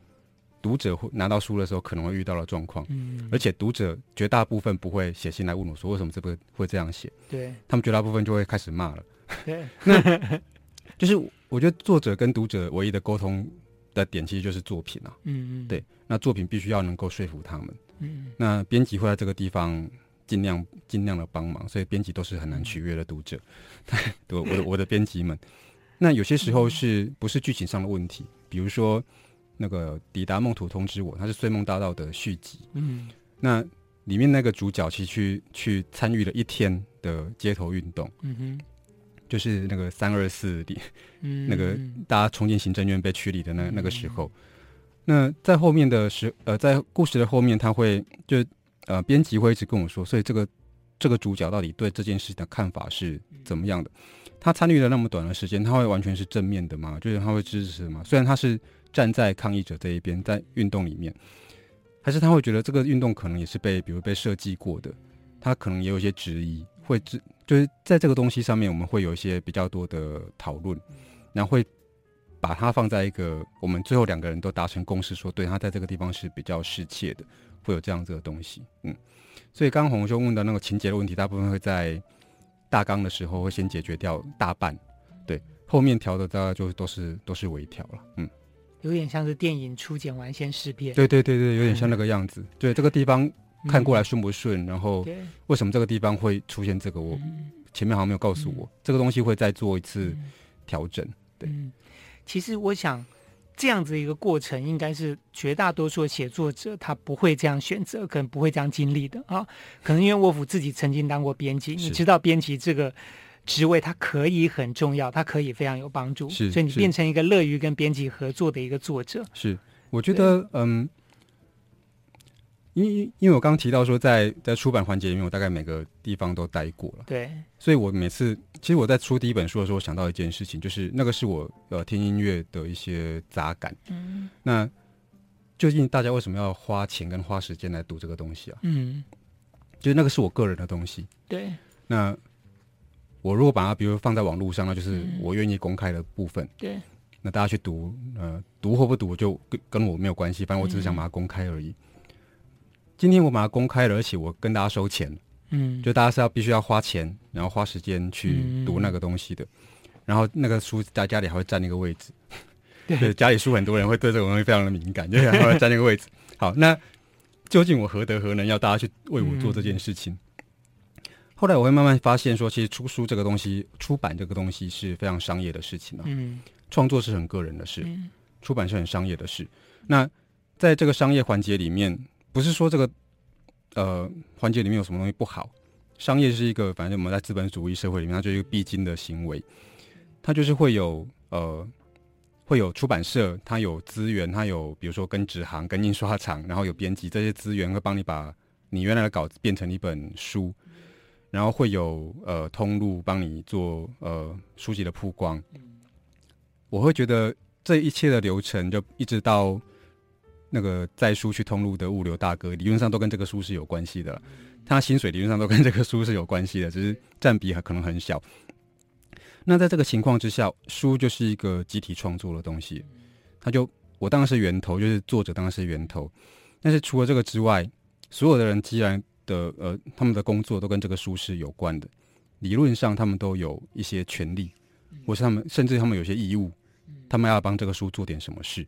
读者会拿到书的时候可能会遇到的状况，嗯，而且读者绝大部分不会写信来问我说为什么这个会这样写，对，他们绝大部分就会开始骂了，对，那就是我觉得作者跟读者唯一的沟通的点其实就是作品啊，嗯嗯，对，那作品必须要能够说服他们，嗯，那编辑会在这个地方。尽量尽量的帮忙，所以编辑都是很难取悦的读者。对，我的我的编辑们，那有些时候是不是剧情上的问题？比如说那个抵达梦土通知我，它是《睡梦大道》的续集。嗯，那里面那个主角其实去去参与了一天的街头运动。嗯哼，就是那个三二四里，嗯，那个大家冲进行政院被驱离的那那个时候。那在后面的时呃，在故事的后面，他会就。呃，编辑会一直跟我说，所以这个这个主角到底对这件事的看法是怎么样的？他参与了那么短的时间，他会完全是正面的吗？就是他会支持吗？虽然他是站在抗议者这一边，在运动里面，还是他会觉得这个运动可能也是被比如被设计过的？他可能也有一些质疑，会质就是在这个东西上面，我们会有一些比较多的讨论，然后会把它放在一个我们最后两个人都达成共识，说对他在这个地方是比较适切的。会有这样子的东西，嗯，所以刚红兄问的那个情节的问题，大部分会在大纲的时候会先解决掉大半，对，后面调的大概就都是都是微调了，嗯，有点像是电影初剪完先试片，对对对对，有点像那个样子，嗯、对，这个地方看过来顺不顺，然后为什么这个地方会出现这个，我前面好像没有告诉我，这个东西会再做一次调整。对，嗯，其实我想这样子一个过程，应该是绝大多数的写作者他不会这样选择，可能不会这样经历的啊。可能因为沃夫自己曾经当过编辑，你知道编辑这个职位它可以很重要，它可以非常有帮助，是，所以你变成一个乐于跟编辑合作的一个作者。是，我觉得嗯。因为因为我刚刚提到说在，在在出版环节里面，我大概每个地方都待过了。对，所以我每次其实我在出第一本书的时候，我想到一件事情，就是那个是我呃听音乐的一些杂感。嗯，那究竟大家为什么要花钱跟花时间来读这个东西啊？嗯，就是那个是我个人的东西。对，那我如果把它比如放在网络上，那就是我愿意公开的部分。对，那大家去读，呃，读或不读就跟跟我没有关系，反正我只是想把它公开而已。嗯今天我把它公开了，而且我跟大家收钱，嗯，就大家是要必须要花钱，然后花时间去读那个东西的，嗯、然后那个书在家里还会占那个位置，对，家里书很多人会对这个东西非常的敏感，就还会占那个位置。好，那究竟我何德何能要大家去为我做这件事情？嗯、后来我会慢慢发现说，其实出书这个东西，出版这个东西是非常商业的事情啊，嗯，创作是很个人的事，嗯、出版是很商业的事。那在这个商业环节里面。不是说这个呃环节里面有什么东西不好，商业是一个，反正我们在资本主义社会里面，它就是一个必经的行为，它就是会有呃会有出版社，它有资源，它有比如说跟纸行、跟印刷厂，然后有编辑这些资源会帮你把你原来的稿子变成一本书，然后会有呃通路帮你做呃书籍的曝光，我会觉得这一切的流程就一直到。那个在书去通路的物流大哥，理论上都跟这个书是有关系的，他薪水理论上都跟这个书是有关系的，只是占比可能很小。那在这个情况之下，书就是一个集体创作的东西，他就我当然是源头，就是作者当然是源头，但是除了这个之外，所有的人既然的呃他们的工作都跟这个书是有关的，理论上他们都有一些权利，或是他们甚至他们有些义务，他们要帮这个书做点什么事。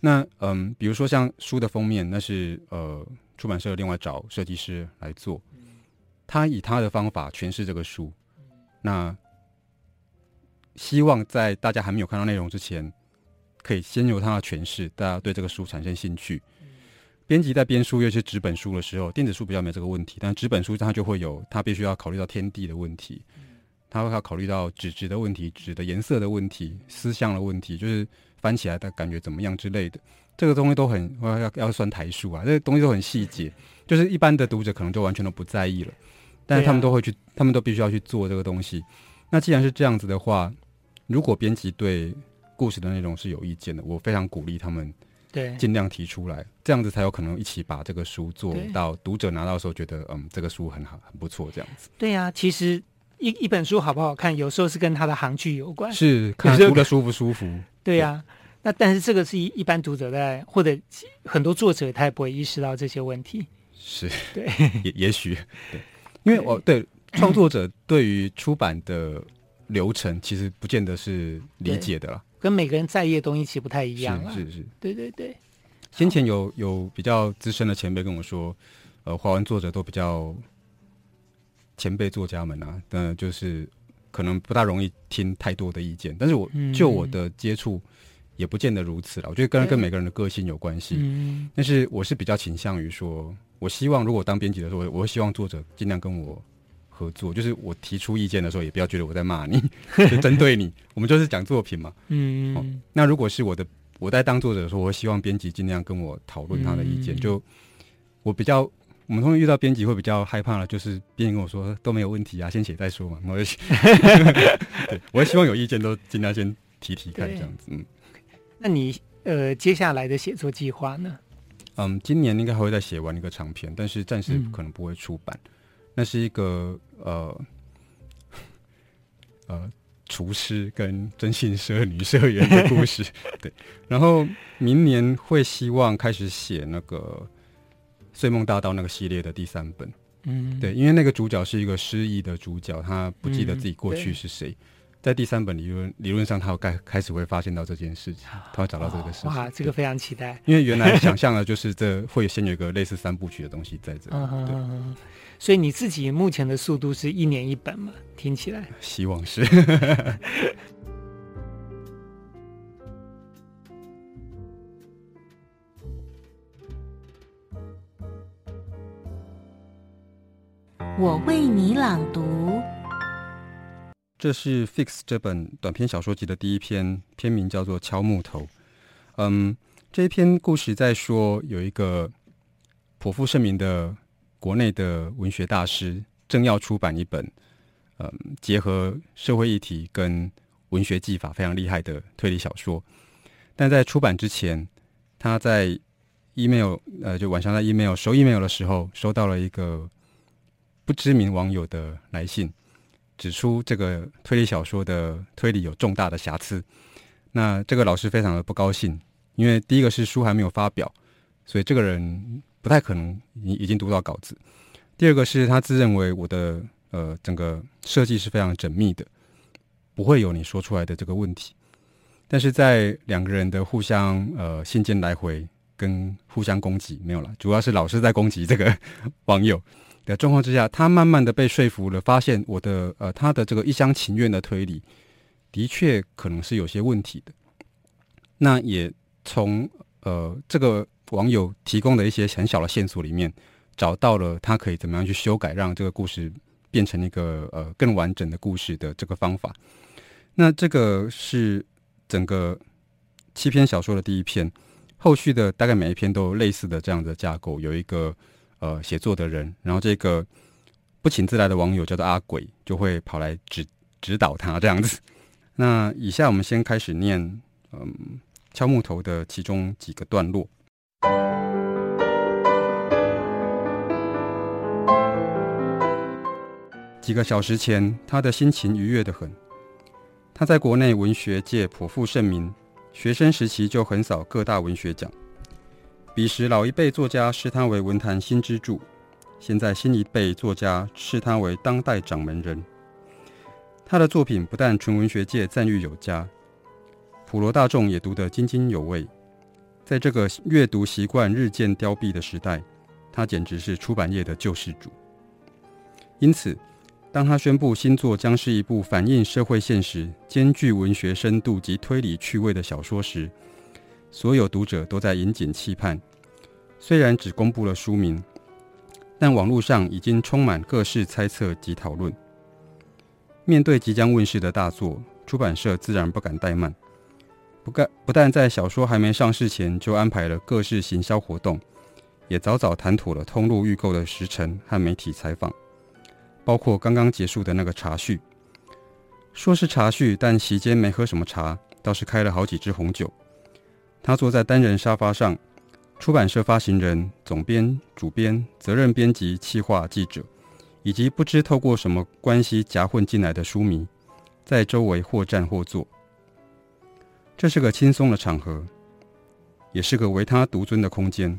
那嗯，比如说像书的封面，那是呃出版社另外找设计师来做，他以他的方法诠释这个书，那希望在大家还没有看到内容之前，可以先由他的诠释，大家对这个书产生兴趣。编辑在编书，尤其是纸本书的时候，电子书比较没这个问题，但纸本书它就会有，它必须要考虑到天地的问题，它会要考虑到纸质的问题、纸的颜色的问题、思想的问题，就是。翻起来的感觉怎么样之类的，这个东西都很要要算台数啊，这个东西都很细节，就是一般的读者可能就完全都不在意了，但是他们都会去，他们都必须要去做这个东西。那既然是这样子的话，如果编辑对故事的内容是有意见的，我非常鼓励他们，对，尽量提出来，这样子才有可能一起把这个书做到读者拿到的时候觉得，嗯，这个书很好，很不错，这样子。对呀、啊，其实一一本书好不好看，有时候是跟它的行距有关，是看读的舒不舒服。对呀、啊，那但是这个是一一般读者在或者很多作者他也不会意识到这些问题。是，对，也也许。对，因为我对。创作者对于出版的流程其实不见得是理解的了，跟每个人在意的东西其实不太一样。是是是，对对对。先前有有比较资深的前辈跟我说，呃，华文作者都比较前辈作家们啊，嗯，就是。可能不大容易听太多的意见，但是我就我的接触也不见得如此了。我觉得跟跟每个人的个性有关系，嗯、但是我是比较倾向于说，我希望如果当编辑的时候，我会希望作者尽量跟我合作，就是我提出意见的时候，也不要觉得我在骂你，就针对你。我们就是讲作品嘛。嗯、哦，那如果是我的我在当作者的时候，我希望编辑尽量跟我讨论他的意见，嗯、就我比较。我们通常遇到编辑会比较害怕了，就是编辑跟我说都没有问题啊，先写再说嘛。我也，对，我也希望有意见都尽量先提提看，这样子。嗯，那你呃接下来的写作计划呢？嗯，今年应该还会再写完一个长篇，但是暂时可能不会出版。嗯、那是一个呃 呃厨师跟征信社女社员的故事。对，然后明年会希望开始写那个。《睡梦大道》那个系列的第三本，嗯，对，因为那个主角是一个失忆的主角，他不记得自己过去是谁，嗯、在第三本理论理论上，他会开开始会发现到这件事情，他会找到这个事情。哇，这个非常期待。因为原来想象的就是这会先有一个类似三部曲的东西在这。所以你自己目前的速度是一年一本吗？听起来。希望是。我为你朗读。这是《Fix》这本短篇小说集的第一篇，篇名叫做《敲木头》。嗯，这一篇故事在说有一个颇负盛名的国内的文学大师，正要出版一本嗯结合社会议题跟文学技法非常厉害的推理小说。但在出版之前，他在 email 呃，就晚上在 email 收 email 的时候，收到了一个不知名网友的来信。指出这个推理小说的推理有重大的瑕疵，那这个老师非常的不高兴，因为第一个是书还没有发表，所以这个人不太可能已已经读到稿子；第二个是他自认为我的呃整个设计是非常缜密的，不会有你说出来的这个问题。但是在两个人的互相呃信件来回跟互相攻击没有了，主要是老师在攻击这个网友。的状况之下，他慢慢的被说服了，发现我的呃他的这个一厢情愿的推理，的确可能是有些问题的。那也从呃这个网友提供的一些很小的线索里面，找到了他可以怎么样去修改，让这个故事变成一个呃更完整的故事的这个方法。那这个是整个七篇小说的第一篇，后续的大概每一篇都有类似的这样的架构，有一个。呃，写作的人，然后这个不请自来的网友叫做阿鬼，就会跑来指指导他这样子。那以下我们先开始念，嗯，敲木头的其中几个段落。几个小时前，他的心情愉悦得很。他在国内文学界颇负盛名，学生时期就横扫各大文学奖。彼时，老一辈作家视他为文坛新支柱；现在，新一辈作家视他为当代掌门人。他的作品不但纯文学界赞誉有加，普罗大众也读得津津有味。在这个阅读习惯日渐凋敝的时代，他简直是出版业的救世主。因此，当他宣布新作将是一部反映社会现实、兼具文学深度及推理趣味的小说时，所有读者都在引颈期盼，虽然只公布了书名，但网络上已经充满各式猜测及讨论。面对即将问世的大作，出版社自然不敢怠慢，不干不但在小说还没上市前就安排了各式行销活动，也早早谈妥了通路预购的时程和媒体采访，包括刚刚结束的那个茶叙。说是茶叙，但席间没喝什么茶，倒是开了好几支红酒。他坐在单人沙发上，出版社发行人、总编、主编、责任编辑、企划、记者，以及不知透过什么关系夹混进来的书迷，在周围或站或坐。这是个轻松的场合，也是个唯他独尊的空间。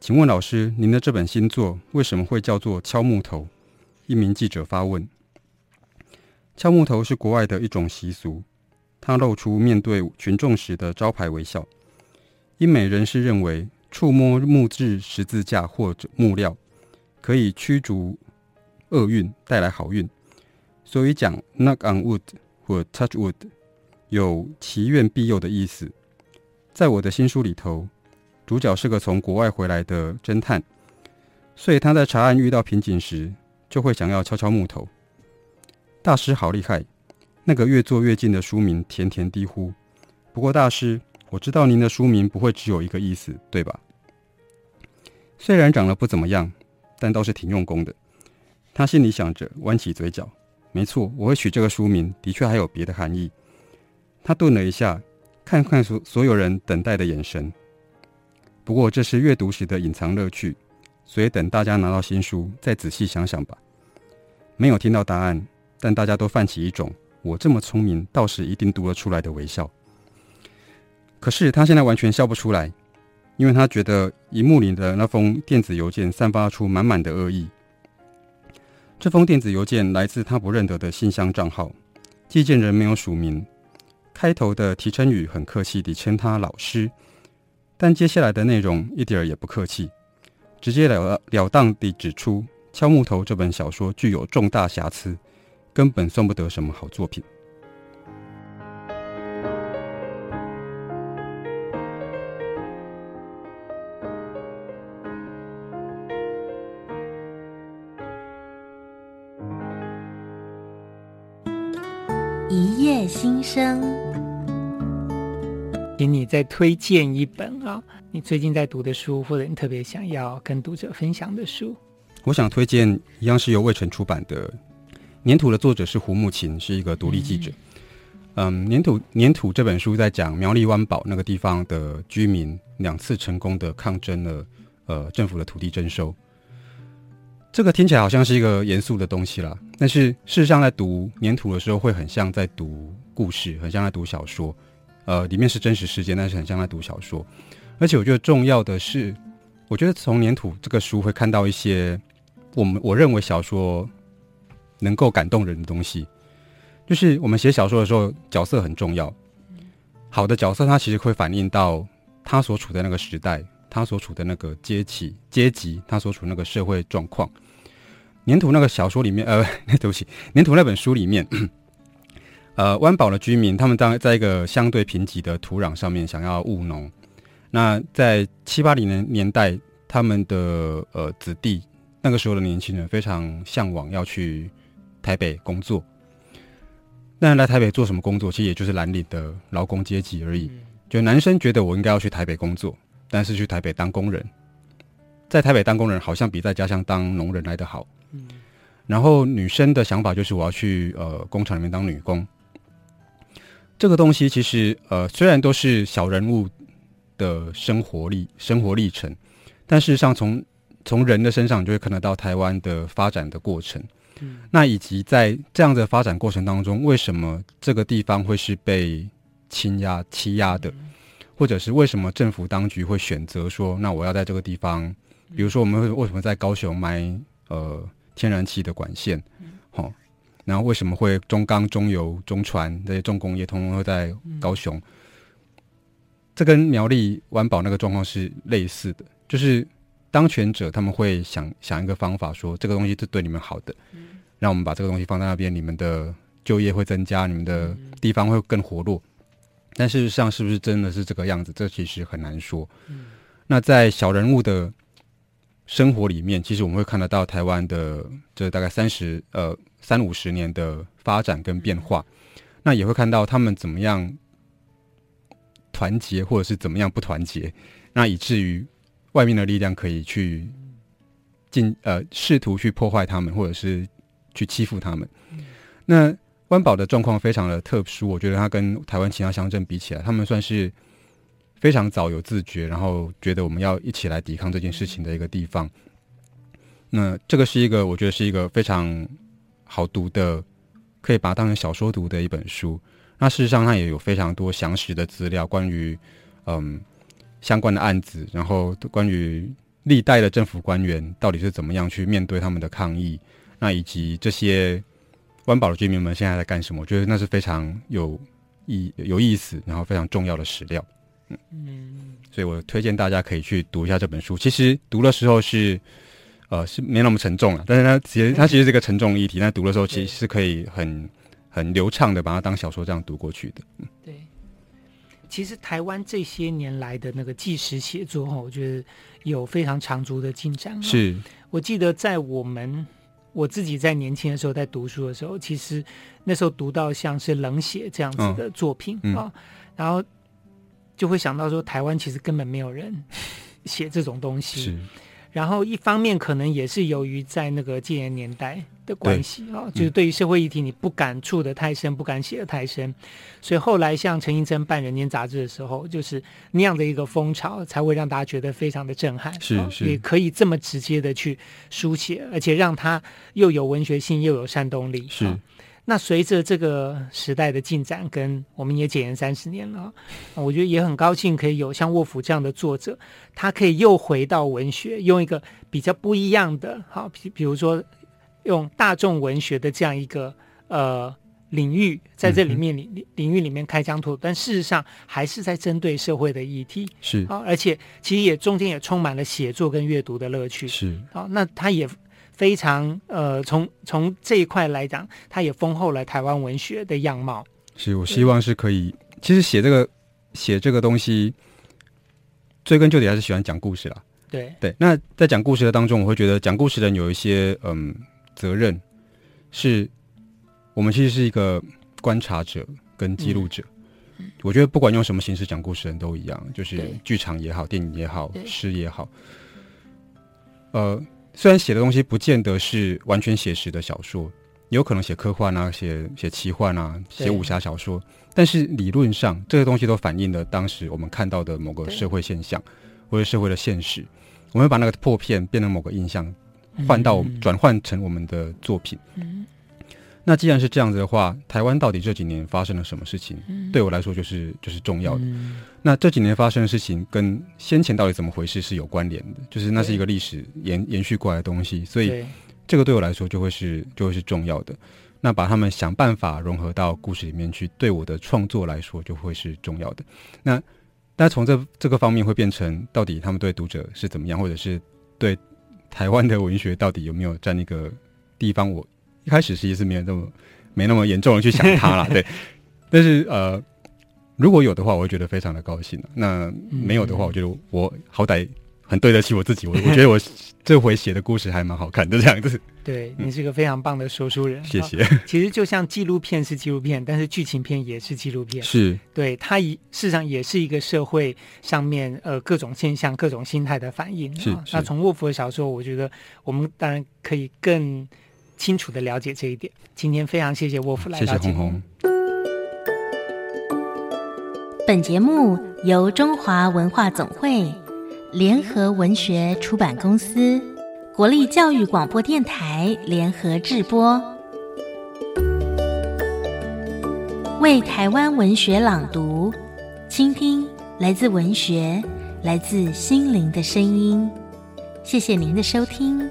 请问老师，您的这本新作为什么会叫做《敲木头》？一名记者发问。敲木头是国外的一种习俗。他露出面对群众时的招牌微笑。英美人士认为，触摸木质十字架或者木料，可以驱逐厄运，带来好运，所以讲 “knock on wood” 或 “touch wood” 有祈愿庇佑的意思。在我的新书里头，主角是个从国外回来的侦探，所以他在查案遇到瓶颈时，就会想要敲敲木头。大师好厉害！那个越坐越近的书名甜甜低呼：“不过大师，我知道您的书名不会只有一个意思，对吧？”虽然长得不怎么样，但倒是挺用功的。他心里想着，弯起嘴角：“没错，我会取这个书名，的确还有别的含义。”他顿了一下，看看所所有人等待的眼神。不过这是阅读时的隐藏乐趣，所以等大家拿到新书，再仔细想想吧。没有听到答案，但大家都泛起一种。我这么聪明，到时一定读得出来的微笑。可是他现在完全笑不出来，因为他觉得荧幕里的那封电子邮件散发出满满的恶意。这封电子邮件来自他不认得的信箱账号，寄件人没有署名，开头的提称语很客气地称他老师，但接下来的内容一点儿也不客气，直截了了当地指出《敲木头》这本小说具有重大瑕疵，根本算不得什么好作品。一夜心声，请你再推荐一本啊，你最近在读的书，或者你特别想要跟读者分享的书。我想推荐一样是由魏晨出版的《粘土》的作者是胡慕情，是一个独立记者。嗯，嗯，《黏土》《粘土》这本书在讲苗栗湾堡那个地方的居民两次成功的抗争了呃政府的土地征收。这个听起来好像是一个严肃的东西啦，但是事实上在读《粘土》的时候，会很像在读故事，很像在读小说。呃，里面是真实事件，但是很像在读小说。而且我觉得重要的是，我觉得从《粘土》这个书会看到一些我们我认为小说能够感动人的东西。就是我们写小说的时候，角色很重要。好的角色，它其实会反映到他所处的那个时代。他所处的那个阶级，阶级，他所处那个社会状况。粘土那个小说里面，呃，对不起，粘土那本书里面，呃，湾宝的居民，他们当在一个相对贫瘠的土壤上面想要务农。那在七八零年年代，他们的呃子弟，那个时候的年轻人非常向往要去台北工作。那来台北做什么工作？其实也就是蓝领的劳工阶级而已。就男生觉得我应该要去台北工作。但是去台北当工人，在台北当工人好像比在家乡当农人来得好。嗯。然后女生的想法就是我要去呃工厂里面当女工。这个东西其实呃虽然都是小人物的生活历生活历程，但事实上从从人的身上你就会看得到台湾的发展的过程。嗯。那以及在这样的发展过程当中，为什么这个地方会是被倾压欺压的？嗯或者是为什么政府当局会选择说，那我要在这个地方，比如说我们会为什么在高雄埋呃天然气的管线，好、哦，然后为什么会中钢、中油、中船这些重工业通通会在高雄？这跟苗栗湾宝那个状况是类似的，就是当权者他们会想想一个方法，说这个东西是对你们好的，让我们把这个东西放在那边，你们的就业会增加，你们的地方会更活络。但事实上，是不是真的是这个样子？这其实很难说。嗯。那在小人物的生活里面，其实我们会看得到台湾的这大概三十呃三五十年的发展跟变化。那也会看到他们怎么样团结，或者是怎么样不团结，那以至于外面的力量可以去进呃试图去破坏他们，或者是去欺负他们。那。湾宝的状况非常的特殊，我觉得它跟台湾其他乡镇比起来，他们算是非常早有自觉，然后觉得我们要一起来抵抗这件事情的一个地方。那这个是一个我觉得是一个非常好读的，可以把它当成小说读的一本书。那事实上，它也有非常多详实的资料，关于嗯相关的案子，然后关于历代的政府官员到底是怎么样去面对他们的抗议，那以及这些。湾宝的居民们现在在干什么？我觉得那是非常有意有意思，然后非常重要的史料。嗯嗯，所以我推荐大家可以去读一下这本书。其实读的时候是呃是没那么沉重了，但是它其实它其实是一个沉重议题。但读的时候其实是可以很很流畅的把它当小说这样读过去的。嗯，对。其实台湾这些年来的那个纪实写作哈，我觉得有非常长足的进展。是我记得在我们。我自己在年轻的时候在读书的时候，其实那时候读到像是冷血这样子的作品啊、然后就会想到说，台湾其实根本没有人写这种东西。然后一方面可能也是由于在那个戒严年代的关系啊、哦，就是对于社会议题你不敢触得太深，不敢写得太深，所以后来像陈映真办《人间》杂志的时候，就是那样的一个风潮，才会让大家觉得非常的震撼，是是、哦，也可以这么直接的去书写，而且让他又有文学性又有煽动力，是。哦那随着这个时代的进展，跟我们也检验三十年了，我觉得也很高兴可以有像沃夫这样的作者，他可以又回到文学，用一个比较不一样的，好，比比如说用大众文学的这样一个呃领域，在这里面领领域里面开疆拓土，但事实上还是在针对社会的议题。是啊，而且其实也中间也充满了写作跟阅读的乐趣。是啊，那他也非常呃，从从这一块来讲，它也丰厚了台湾文学的样貌。是我希望是可以，其实写这个写这个东西，追根究底还是喜欢讲故事啦。对对，那在讲故事的当中，我会觉得讲故事的人有一些嗯责任是。我们其实是一个观察者跟记录者，嗯，我觉得不管用什么形式讲故事，人都一样，就是剧场也好，电影也好，诗也好。呃，虽然写的东西不见得是完全写实的小说，有可能写科幻啊，写写奇幻啊，写武侠小说，但是理论上这些东西都反映了当时我们看到的某个社会现象或者社会的现实。我们把那个破片变成某个印象，换到转换成我们的作品。嗯那既然是这样子的话，台湾到底这几年发生了什么事情？嗯、对我来说就是就是重要的、嗯。那这几年发生的事情跟先前到底怎么回事是有关联的，就是那是一个历史延延续过来的东西，所以这个对我来说就会是就会是重要的。那把他们想办法融合到故事里面去，对我的创作来说就会是重要的。那那从这这个方面会变成到底他们对读者是怎么样，或者是对台湾的文学到底有没有占一个地方？我。一开始其实是没有那么没那么严重的去想它了，对。但是呃，如果有的话，我会觉得非常的高兴。那没有的话，我觉得我好歹很对得起我自己。我我觉得我 这回写的故事还蛮好看的，这样子。对，你是个非常棒的说书人，谢谢。其实就像纪录片是纪录片，但是剧情片也是纪录片，是对它一事实上也是一个社会上面呃各种现象、各种心态的反应。是。那从沃夫的小说，我觉得我们当然可以更。清楚的了解这一点。今天非常谢谢沃夫来到节目。本节目由中华文化总会、联合文学出版公司、国立教育广播电台联合制播，为台湾文学朗读，倾听来自文学、来自心灵的声音。谢谢您的收听。